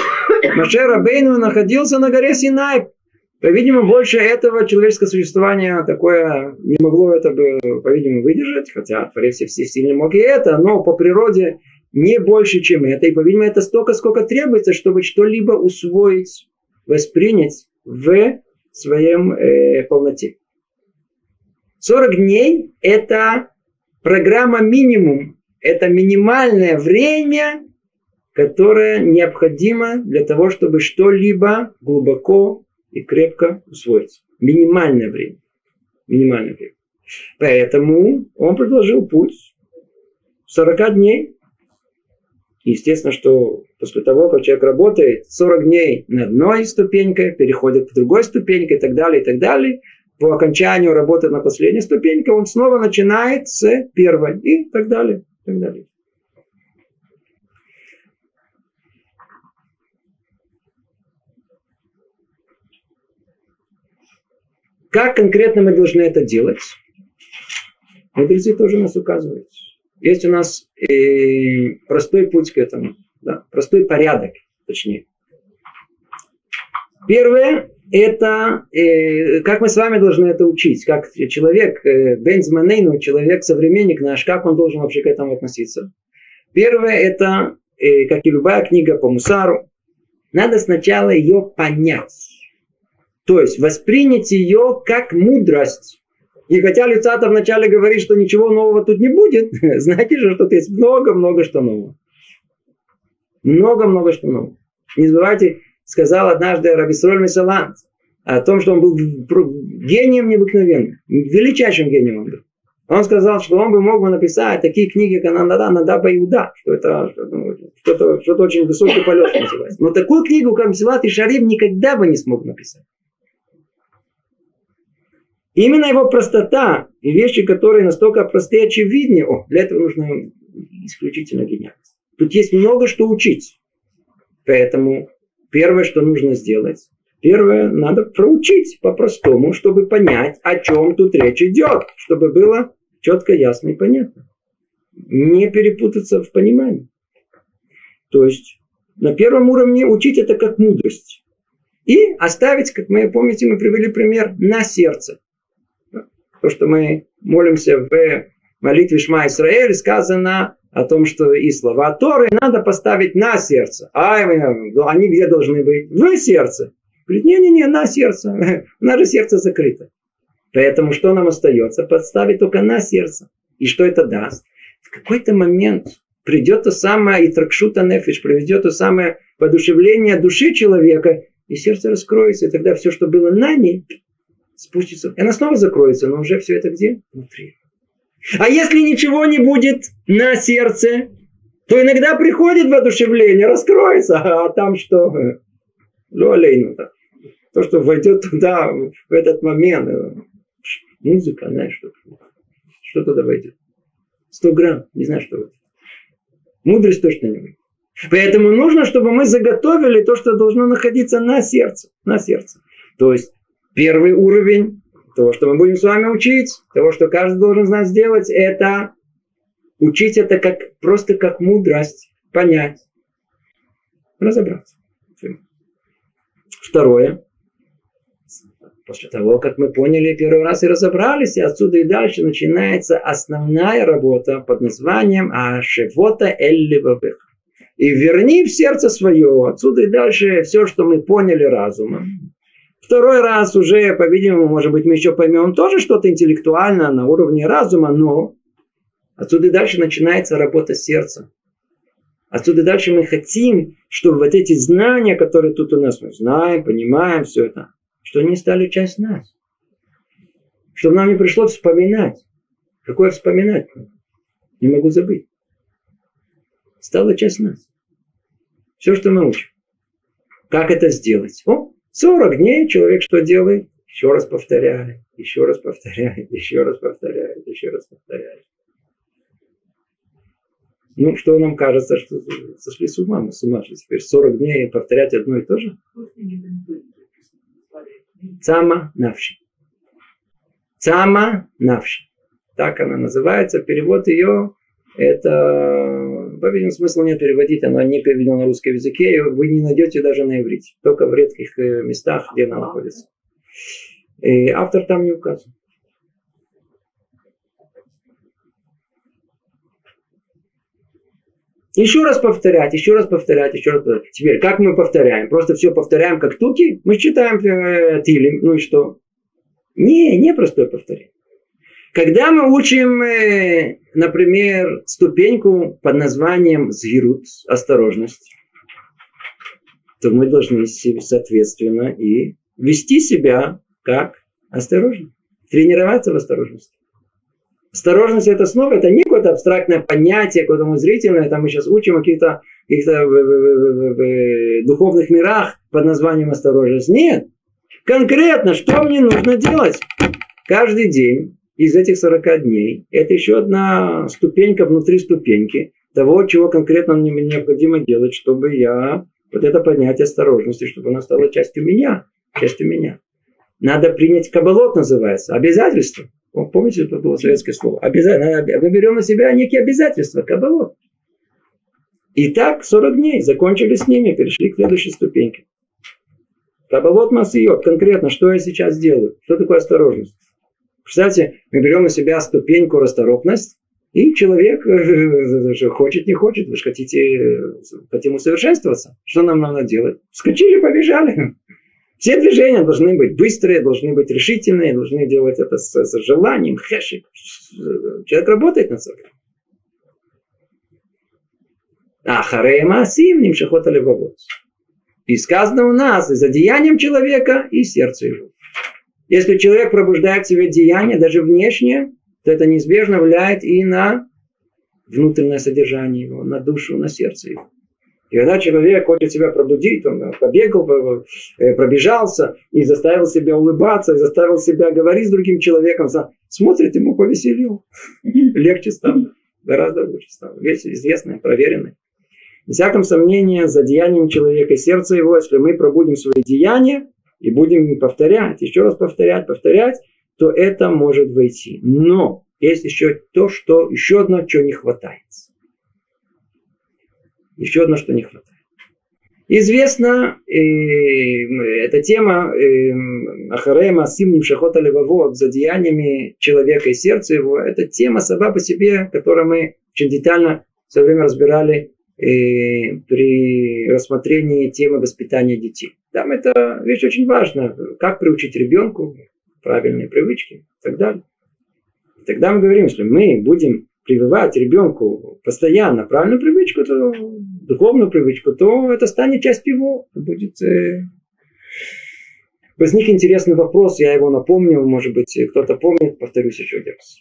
Маше Рабейну находился на горе Синай. По-видимому, больше этого человеческое существование такое не могло это бы, по-видимому, выдержать, хотя Творец сильно мог и это, но по природе не больше, чем это. И, по-видимому, это столько, сколько требуется, чтобы что-либо усвоить, воспринять в своем э, полноте. 40 дней – это программа минимум, это минимальное время, которое необходимо для того, чтобы что-либо глубоко и крепко усвоить. Минимальное время. Минимальное время. Поэтому он предложил путь 40 дней. Естественно, что после того, как человек работает 40 дней на одной ступеньке, переходит к другой ступеньке и так далее, и так далее, по окончанию работы на последней ступеньке, он снова начинает с первой и так далее. И так далее. Как конкретно мы должны это делать? Мудрецы тоже нас указывают. Есть у нас э, простой путь к этому, да? простой порядок, точнее. Первое, это, э, как мы с вами должны это учить, как человек, э, Бензманейну, человек, современник наш, как он должен вообще к этому относиться. Первое, это, э, как и любая книга по Мусару, надо сначала ее понять. То есть воспринять ее как мудрость. И хотя Люцатов вначале говорит, что ничего нового тут не будет, знаете же, что тут есть много-много что нового. Много-много что нового. Не забывайте, сказал однажды Рабисроль Месалант о том, что он был гением необыкновенным, величайшим гением он был. Он сказал, что он бы мог бы написать такие книги, как Нанда, Надаба Иуда, что это ну, что-то, что-то очень высокий полет называется. Но такую книгу, как Мсилат и Шарим, никогда бы не смог написать. Именно его простота и вещи, которые настолько простые и очевидны, о, для этого нужно исключительно гениальность. Тут есть много что учить. Поэтому Первое, что нужно сделать, первое, надо проучить по-простому, чтобы понять, о чем тут речь идет, чтобы было четко, ясно и понятно. Не перепутаться в понимании. То есть на первом уровне учить это как мудрость. И оставить, как мы помните, мы привели пример, на сердце. То, что мы молимся в молитве Шма Исраэль, сказано о том, что и слова Торы надо поставить на сердце. А они где должны быть? В сердце. Говорит, не-не-не, на сердце. У нас же сердце закрыто. Поэтому что нам остается? Подставить только на сердце. И что это даст? В какой-то момент придет то самое итракшута нефиш, приведет то самое подушевление души человека, и сердце раскроется, и тогда все, что было на ней, спустится. И она снова закроется, но уже все это где? Внутри. А если ничего не будет на сердце, то иногда приходит воодушевление, раскроется, а там что? Лолейну. То, что войдет туда в этот момент. Музыка, знаешь, что, что туда войдет. 100 грамм, не знаю, что это. Мудрость точно не выйдет. Поэтому нужно, чтобы мы заготовили то, что должно находиться на сердце. На сердце. То есть первый уровень того, что мы будем с вами учить, того, что каждый должен знать сделать, это учить это как, просто как мудрость, понять, разобраться. Второе. После того, как мы поняли первый раз и разобрались, и отсюда и дальше начинается основная работа под названием Ашевота Элливабех. И верни в сердце свое. Отсюда и дальше все, что мы поняли разумом. Второй раз уже, по-видимому, может быть, мы еще поймем тоже что-то интеллектуальное на уровне разума, но отсюда и дальше начинается работа сердца. Отсюда дальше мы хотим, чтобы вот эти знания, которые тут у нас, мы знаем, понимаем все это, что они стали часть нас. Чтобы нам не пришлось вспоминать. Какое вспоминать? Не могу забыть. Стало часть нас. Все, что мы учим. Как это сделать? О, 40 дней человек что делает? Еще раз повторяет, еще раз повторяет, еще раз повторяет, еще раз повторяет. Ну, что нам кажется, что сошли с ума, мы с ума, что теперь 40 дней повторять одно и то же? Цама навши. Цама навши. Так она называется. Перевод ее это, по-видимому, смысла нет переводить, она не переведена на русском языке, и вы не найдете даже на иврите, только в редких э, местах, где она находится. И автор там не указан. Еще раз повторять, еще раз повторять, еще раз повторять. Теперь, как мы повторяем? Просто все повторяем как туки? Мы читаем э, Тилим, ну и что? Не, не простое повторение. Когда мы учим, э, например, ступеньку под названием згирут, осторожность, то мы должны соответственно и вести себя как осторожно. Тренироваться в осторожности. Осторожность это снова, это не какое-то абстрактное понятие, какое-то зрительное, там мы сейчас учим о каких-то, в духовных мирах под названием осторожность. Нет. Конкретно, что мне нужно делать? Каждый день из этих 40 дней, это еще одна ступенька внутри ступеньки того, чего конкретно мне необходимо делать, чтобы я вот это понятие осторожности, чтобы оно стало частью меня, частью меня. Надо принять кабалот, называется, обязательство. Помните, это было советское слово? Обязательно. Мы берем на себя некие обязательства, кабалот. И так 40 дней закончили с ними, перешли к следующей ступеньке. Кабалот Масиот, конкретно, что я сейчас делаю? Что такое осторожность? Кстати, мы берем на себя ступеньку расторопность, и человек э, хочет, не хочет, вы же хотите, хотим усовершенствоваться. Что нам надо делать? Скочили, побежали. Все движения должны быть быстрые, должны быть решительные, должны делать это с, с желанием, хэшик. Человек работает над собой. А хареема асим нимшахота левовод. И сказано у нас, и за деянием человека, и сердце его. Если человек пробуждает в себе деяние, даже внешнее, то это неизбежно влияет и на внутреннее содержание его, на душу, на сердце его. И когда человек хочет себя пробудить, он побегал, э, пробежался и заставил себя улыбаться, и заставил себя говорить с другим человеком, смотрит, ему повеселил. Легче стало, гораздо лучше стало. Вещь известная, проверенная. Без всяком сомнения, за деянием человека и сердца его, если мы пробудим свои деяния, и будем повторять, еще раз повторять, повторять, то это может войти. Но есть еще то, что, еще одно, что не хватает. Еще одно, что не хватает. Известно, э, эта тема э, Ахарема Симним Шахота Левовод за деяниями человека и сердца его, это тема сама по себе, которую мы очень детально в свое время разбирали э, при рассмотрении темы воспитания детей. Там это вещь очень важная. Как приучить ребенку правильные привычки и так далее. Тогда мы говорим, что мы будем прививать ребенку постоянно правильную привычку, то, духовную привычку, то это станет частью его. Будет, э... Возник интересный вопрос, я его напомню, может быть, кто-то помнит, повторюсь еще раз.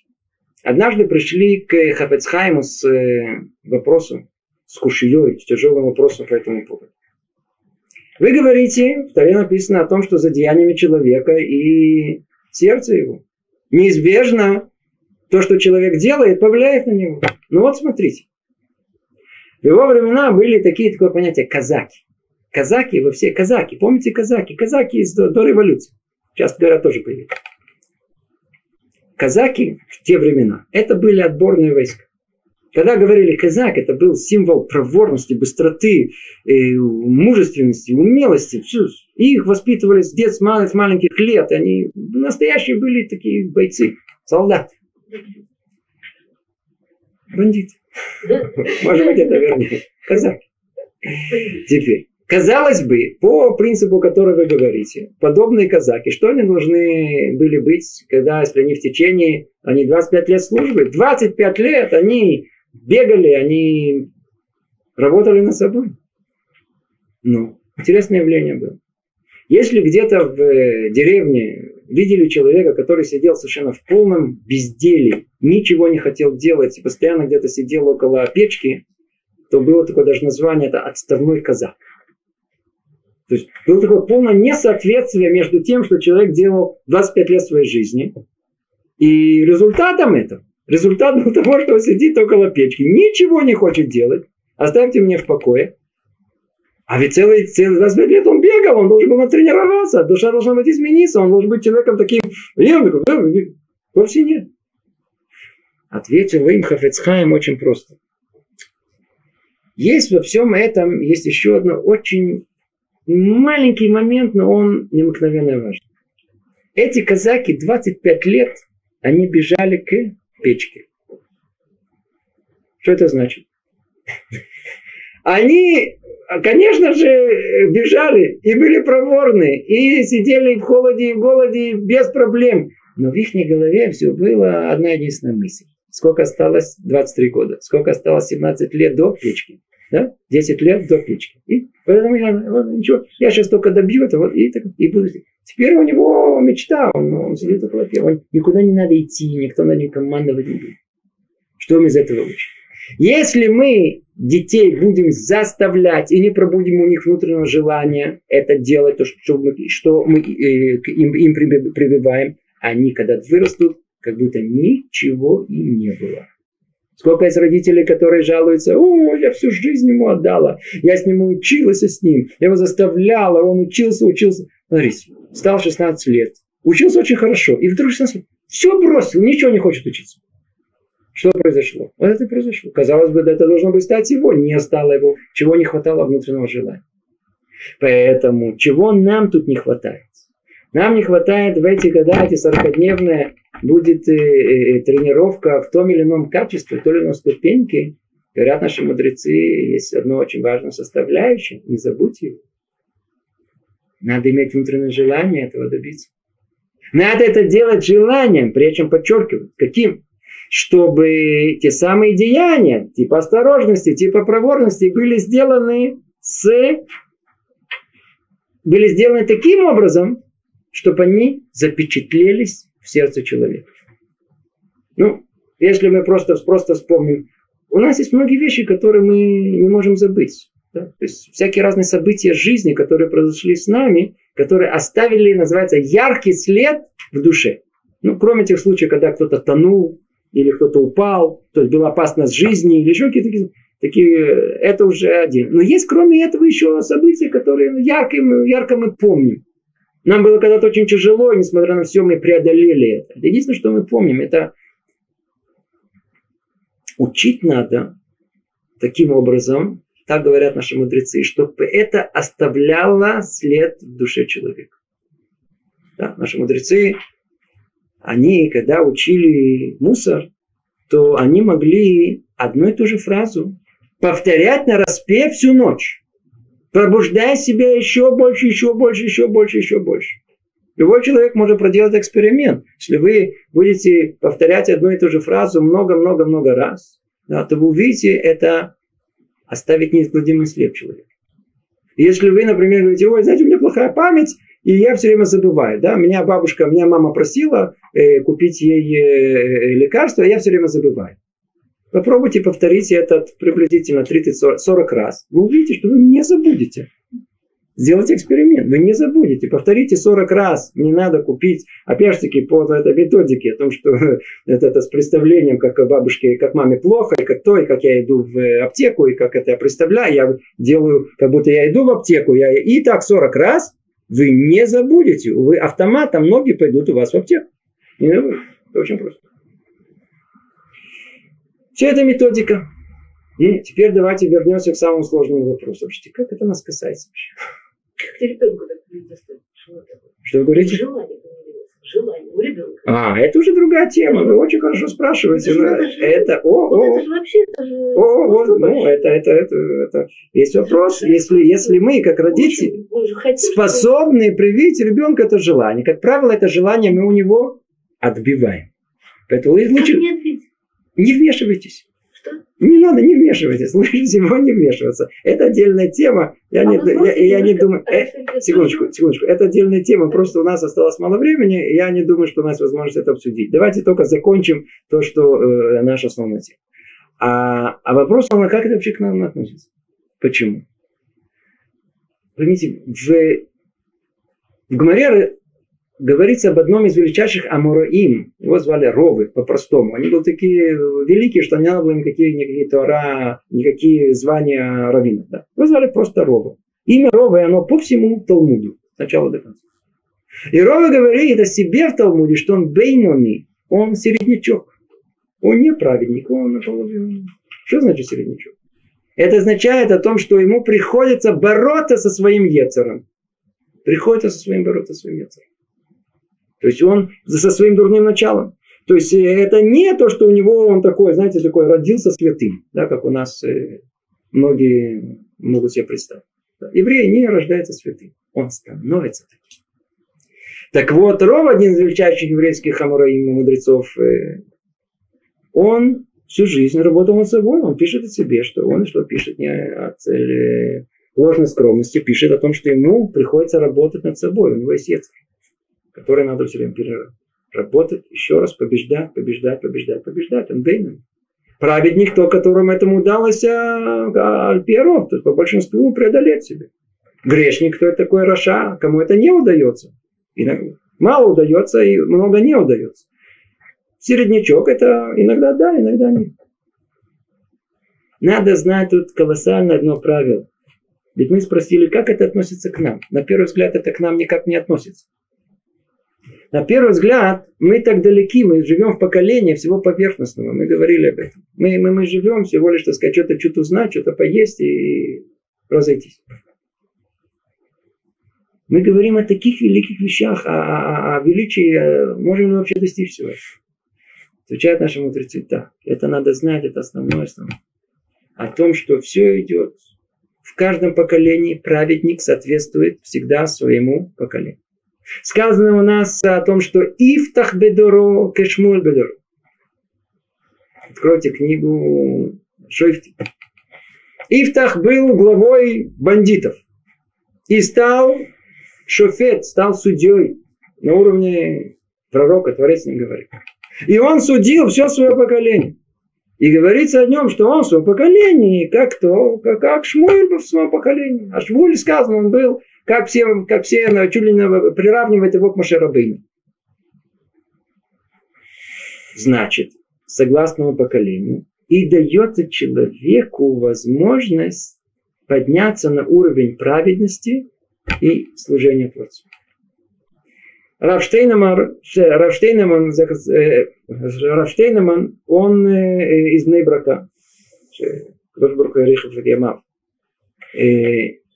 Однажды пришли к Хафецхайму с э, вопросом, с кушией, с тяжелым вопросом по этому поводу. Вы говорите, в Таре написано о том, что за деяниями человека и сердце его. Неизбежно То, что человек делает, повлияет на него. Ну вот смотрите. В его времена были такие такое понятие казаки. Казаки во все казаки. Помните казаки? Казаки из, до, до революции. Сейчас говорят тоже появились. Казаки в те времена, это были отборные войска. Когда говорили казак, это был символ проворности, быстроты, э, мужественности, умелости. Все. Их воспитывали с детства, с маленьких лет. Они настоящие были такие бойцы, солдаты. Бандиты. Может быть, это вернее. Казак. Теперь. Казалось бы, по принципу, который вы говорите, подобные казаки, что они должны были быть, когда, если они в течение, они 25 лет службы, 25 лет они бегали, они работали над собой. Ну, интересное явление было. Если где-то в э, деревне видели человека, который сидел совершенно в полном безделии, ничего не хотел делать, постоянно где-то сидел около печки, то было такое даже название, это отставной казак. То есть было такое полное несоответствие между тем, что человек делал 25 лет своей жизни, и результатом этого. Результат был того, что он сидит около печки, ничего не хочет делать. Оставьте меня в покое. А ведь целый, целый 25 лет он бегал, он должен был натренироваться, душа должна быть измениться, он должен быть человеком таким. Вовсе нет. Ответил им Хафецхайм очень просто. Есть во всем этом, есть еще одно очень маленький момент, но он необыкновенно важный. Эти казаки 25 лет, они бежали к печке. Что это значит? Они, конечно же, бежали и были проворны, и сидели в холоде и в голоде без проблем. Но в их голове все было одна единственная мысль. Сколько осталось? 23 года. Сколько осталось? 17 лет до печки. Да? 10 лет до печки. И поэтому я, вот, ничего, я сейчас только добью это, вот, и, и буду. Теперь у него мечта, он, он сидит около пива, никуда не надо идти, никто на нем командовать не будет. Что мы из этого учим? Если мы детей будем заставлять и не пробудим у них внутреннего желания это делать, то, что мы, что мы э, им, им прививаем, они когда вырастут, как будто ничего им не было. Сколько есть родителей, которые жалуются, о, я всю жизнь ему отдала, я с ним училась с ним, я его заставляла, он учился, учился. Смотрите, стал 16 лет, учился очень хорошо, и вдруг 16 лет, все бросил, ничего не хочет учиться. Что произошло? Вот это произошло. Казалось бы, это должно быть стать его, не стало его, чего не хватало внутреннего желания. Поэтому, чего нам тут не хватает? Нам не хватает в эти года, эти 40-дневные, будет э, э, тренировка в том или ином качестве, в той или иной ступеньке. Говорят наши мудрецы, есть одно очень важное составляющее, не забудьте его. Надо иметь внутреннее желание этого добиться. Надо это делать желанием, причем подчеркивать. Каким? Чтобы те самые деяния, типа осторожности, типа проворности, были сделаны с были сделаны таким образом, чтобы они запечатлелись в сердце человека. Ну, если мы просто, просто вспомним, у нас есть многие вещи, которые мы не можем забыть. Да? То есть всякие разные события жизни, которые произошли с нами, которые оставили, называется, яркий след в душе. Ну, кроме тех случаев, когда кто-то тонул, или кто-то упал, то есть была опасность жизни, или еще какие-то такие, такие, это уже один. Но есть кроме этого еще события, которые ярко, ярко мы помним. Нам было когда-то очень тяжело, и несмотря на все, мы преодолели это. Единственное, что мы помним, это учить надо таким образом, так говорят наши мудрецы, чтобы это оставляло след в душе человека. Да, наши мудрецы, они, когда учили мусор, то они могли одну и ту же фразу повторять на распев всю ночь пробуждая себя еще больше, еще больше, еще больше, еще больше. Любой человек может проделать эксперимент. Если вы будете повторять одну и ту же фразу много-много-много раз, да, то вы увидите это оставить неизгладимый след человека. Если вы, например, говорите, ой, знаете, у меня плохая память, и я все время забываю. Да? Меня бабушка, меня мама просила э, купить ей э, лекарство, а я все время забываю. Попробуйте повторить это приблизительно 30-40 раз. Вы увидите, что вы не забудете. Сделайте эксперимент, вы не забудете. Повторите 40 раз. Не надо купить, опять же таки, по этой методике, о том, что это, это с представлением, как бабушке, как маме плохо, и как то, и как я иду в аптеку, и как это я представляю. Я делаю, как будто я иду в аптеку. Я, и так 40 раз вы не забудете. Вы автоматом ноги пойдут у вас в аптеку. Не забудете. Это очень просто. Все это методика. И теперь давайте вернемся к самому сложному вопросу. Как это нас касается вообще? Как ты ребенку так Что вы говорите? Желание желание у ребенка. А, это уже другая тема. Вы очень хорошо спрашиваете. Это, это, же, это, о, вот о, это же вообще это же о, вот, ну, это, это, это, это, есть вопрос. Если, если мы, как родители, хотим, способны привить ребенку это желание, как правило, это желание мы у него отбиваем. Поэтому чтобы- лучше не не вмешивайтесь. Не надо, не вмешивайтесь. Лучше всего не вмешиваться. Это отдельная тема. Я, А не, я, я не думаю... э, секундочку, секундочку. Это отдельная тема. Просто у нас осталось мало времени. Я не думаю, что у нас возможность это обсудить. Давайте только закончим то, что э, наша основная тема. А, а вопрос, а как это вообще к нам относится? Почему? Поймите, в, в Гомере говорится об одном из величайших Амураим. Его звали Ровы, по-простому. Они были такие великие, что не надо было им никакие, никакие Тора, никакие звания раввинов. Да. Его звали просто Ровы. Имя Ровы, оно по всему Талмуду. С начала до конца. И Ровы говорит о себе в Талмуде, что он бейнони, он середнячок. Он не праведник, он наполовину. Что значит середнячок? Это означает о том, что ему приходится бороться со своим Ецером. Приходится со своим бороться со своим Ецером. То есть он со своим дурным началом. То есть э, это не то, что у него он такой, знаете, такой родился святым, да, как у нас э, многие могут себе представить. Еврей не рождается святым, он становится таким. Так вот, Ров, один из величайших еврейских хамураим мудрецов, э, он всю жизнь работал над собой, он пишет о себе, что он что пишет не от ложной скромности, пишет о том, что ему приходится работать над собой, у него есть яцер который надо все время переработать, еще раз побеждать, побеждать, побеждать, побеждать. Он деймен. Праведник, то, которому этому удалось а, альперов, то есть по большинству преодолеть себе. Грешник, кто это такой Раша, кому это не удается. Иногда, мало удается и много не удается. Середнячок это иногда да, иногда нет. Надо знать тут колоссально одно правило. Ведь мы спросили, как это относится к нам. На первый взгляд это к нам никак не относится. На первый взгляд, мы так далеки, мы живем в поколении всего поверхностного. Мы говорили об этом. Мы, мы, мы живем всего лишь, так сказать, что-то чуть узнать, что-то поесть и разойтись. Мы говорим о таких великих вещах, о, о, о величии, можем ли вообще достичь всего этого. Отвечают наши мудрецы, да, это надо знать, это основное, основное. О том, что все идет. В каждом поколении праведник соответствует всегда своему поколению. Сказано у нас о том, что Ифтах Бедоро Кешмуль Бедоро. Откройте книгу Шойфти. Ифтах был главой бандитов. И стал шофет, стал судьей на уровне пророка, Творец не говорит. И он судил все свое поколение. И говорится о нем, что он в своем поколении, как кто, как, как Шмуэль был в своем поколении. А Шмуль сказано, он был как все, как все чуть ли не приравнивают его к Машарабыну. Значит, согласному поколению, и дается человеку возможность подняться на уровень праведности и служения Творцу. Равштейнеман, Равштейнеман, Равштейнеман, он из Нейбрака, Рихов Ямав.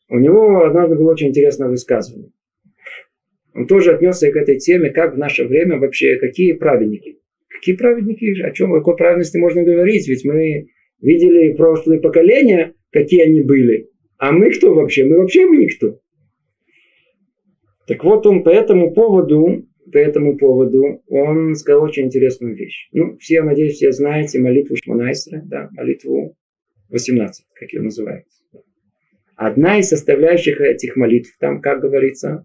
У него однажды было очень интересное высказывание. Он тоже отнесся к этой теме, как в наше время вообще, какие праведники. Какие праведники, о чем, о какой праведности можно говорить? Ведь мы видели прошлые поколения, какие они были. А мы кто вообще? Мы вообще мы никто. Так вот он по этому поводу, по этому поводу, он сказал очень интересную вещь. Ну, все, надеюсь, все знаете молитву Шманайсера, да, молитву 18, как ее называют. Одна из составляющих этих молитв, там, как говорится,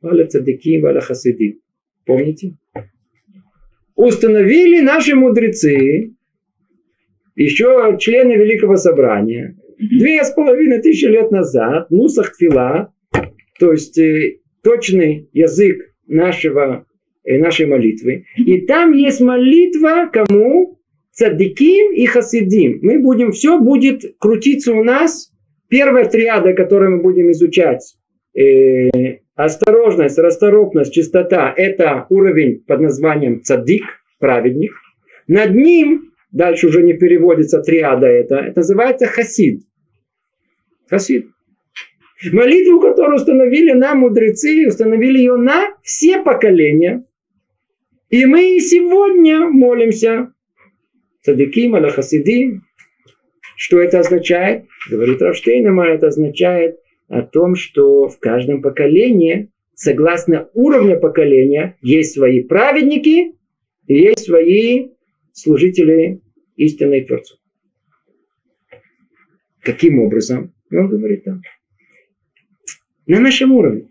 Валя цадыки, валя хасиди. Помните? Установили наши мудрецы, еще члены Великого Собрания, Две с половиной тысячи лет назад Нусах Тфила, то есть э, точный язык нашего, э, нашей молитвы. И там есть молитва кому? Цадиким и Хасидим. Мы будем, все будет крутиться у нас. Первая триада, которую мы будем изучать, э, осторожность, расторопность, чистота, это уровень под названием цадик, праведник. Над ним, дальше уже не переводится триада это, это называется хасид. Хасид. Молитву, которую установили нам мудрецы, установили ее на все поколения. И мы сегодня молимся. Садиким, аля хасидим. Что это означает? Говорит Равштейнема, это означает о том, что в каждом поколении, согласно уровню поколения, есть свои праведники и есть свои служители истинной Творцу. Каким образом? Он говорит там. На нашем уровне.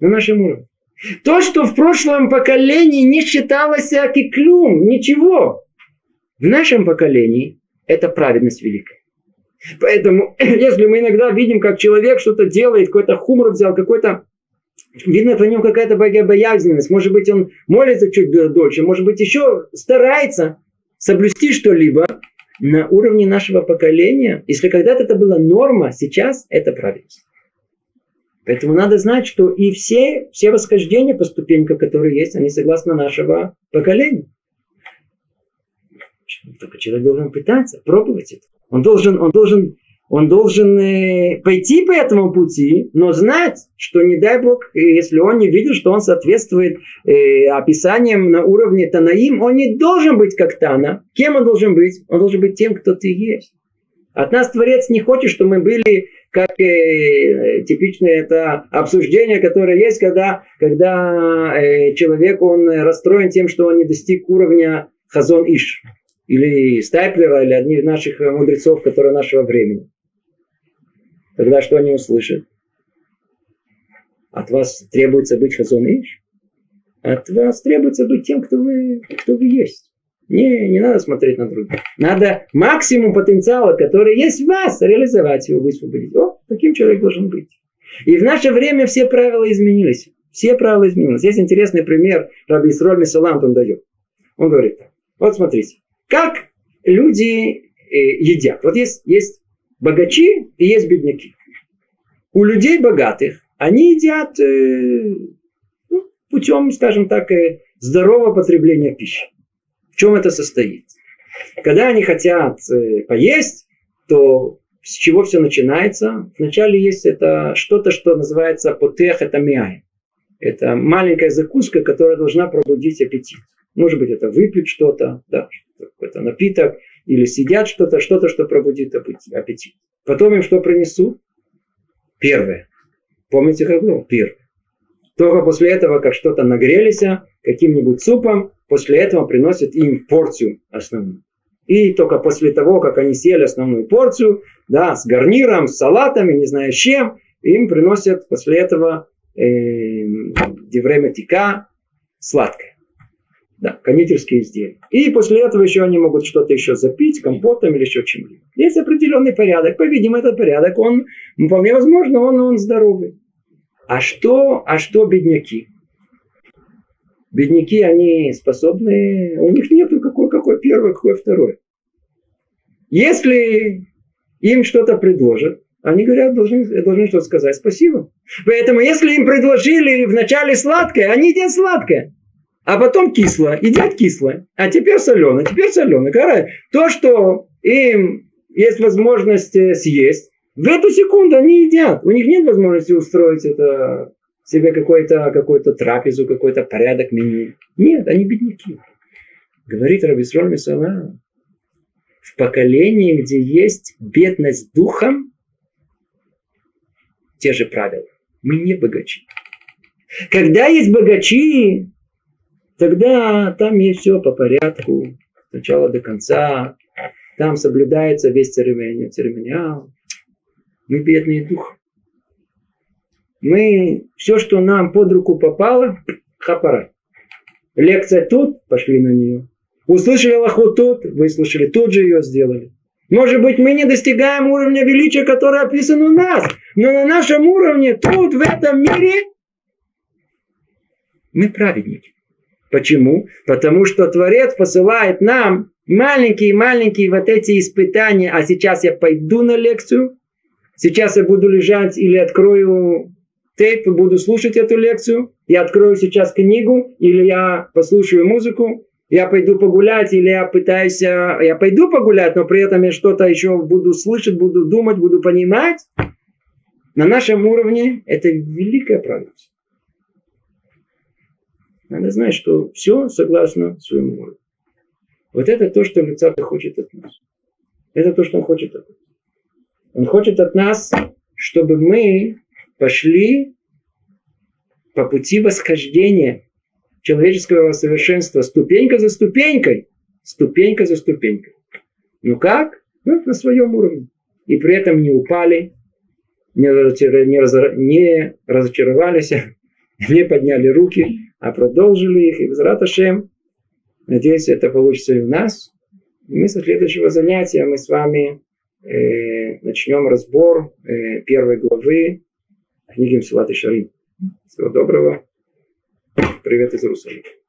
На нашем уровне. То, что в прошлом поколении не считалось киклюм, ничего. В нашем поколении это праведность великая. Поэтому, если мы иногда видим, как человек что-то делает, какой-то хумор взял, какой-то Видно по нему какая-то богобоязненность. Может быть, он молится чуть дольше, может быть, еще старается соблюсти что-либо на уровне нашего поколения. Если когда-то это была норма, сейчас это правильность. Поэтому надо знать, что и все, все восхождения по ступенькам, которые есть, они согласно нашего поколения. Только человек должен пытаться, пробовать это. Он должен, он должен, он должен э, пойти по этому пути, но знать, что не дай Бог, если он не видит, что он соответствует э, описаниям на уровне Танаим, он не должен быть как Тана. Кем он должен быть? Он должен быть тем, кто ты есть. От нас Творец не хочет, чтобы мы были как э, типичное это обсуждение, которое есть, когда, когда э, человек он расстроен тем, что он не достиг уровня Хазон Иш или Стайплера, или одних наших мудрецов, которые нашего времени. Тогда что они услышат? От вас требуется быть Хазон Иш? От вас требуется быть тем, кто вы, кто вы есть. Не, не надо смотреть на других. Надо максимум потенциала, который есть в вас, реализовать его, высвободить. О, таким человек должен быть. И в наше время все правила изменились. Все правила изменились. Есть интересный пример, Раби Исроль Месалант он дает. Он говорит так. Вот смотрите. Как люди э, едят. Вот есть, есть богачи и есть бедняки. У людей богатых они едят э, ну, путем, скажем так, э, здорового потребления пищи. В чем это состоит? Когда они хотят поесть, то с чего все начинается? Вначале есть это что-то, что называется потех, это миай. Это маленькая закуска, которая должна пробудить аппетит. Может быть, это выпить что-то, да, какой-то напиток, или сидят что-то, что-то, что пробудит аппетит. Потом им что принесут? Первое. Помните, как было? Первое. Только после этого, как что-то нагрелись, каким-нибудь супом, после этого приносят им порцию основную. И только после того, как они съели основную порцию, да, с гарниром, с салатами, не знаю с чем, им приносят после этого э, время тика сладкое. Да, кондитерские изделия. И после этого еще они могут что-то еще запить, компотом или еще чем-либо. Есть определенный порядок. По-видимому, этот порядок, он вполне возможно, он, он здоровый. А что, а что бедняки? Бедняки, они способны, у них нету какой, какой первый, какой второй. Если им что-то предложат, они говорят, должны, должны что-то сказать. Спасибо. Поэтому, если им предложили вначале сладкое, они едят сладкое. А потом кислое, едят кислое. А теперь соленое, теперь соленое. То, что им есть возможность э, съесть, в эту секунду они едят. У них нет возможности устроить это себе какой-то какой трапезу, какой-то порядок меню. Нет, они бедняки. Говорит Рабисроль Мисала, в поколении, где есть бедность духом, те же правила. Мы не богачи. Когда есть богачи, тогда там есть все по порядку, с начала до конца. Там соблюдается весь церемониал. церемониал. Мы бедные духом. Мы все, что нам под руку попало, хапара. Лекция тут, пошли на нее. Услышали лоху тут, выслушали, тут же ее сделали. Может быть, мы не достигаем уровня величия, который описан у нас. Но на нашем уровне, тут, в этом мире, мы праведники. Почему? Потому что Творец посылает нам маленькие-маленькие вот эти испытания. А сейчас я пойду на лекцию, сейчас я буду лежать или открою тейп и буду слушать эту лекцию. Я открою сейчас книгу или я послушаю музыку. Я пойду погулять или я пытаюсь... Э, я пойду погулять, но при этом я что-то еще буду слышать, буду думать, буду понимать. На нашем уровне это великая правильность. Надо знать, что все согласно своему уровню. Вот это то, что Люцата хочет от нас. Это то, что он хочет от нас. Он хочет от нас, чтобы мы пошли по пути восхождения человеческого совершенства ступенька за ступенькой, ступенька за ступенькой. Ну как? Ну, на своем уровне. И при этом не упали, не, не разочаровались, не подняли руки, а продолжили их. И Безраташем, надеюсь, это получится и у нас. Мы со следующего занятия мы с вами э, начнем разбор э, первой главы книги Мсилат и Шарим. Всего доброго. Привет из Иерусалима.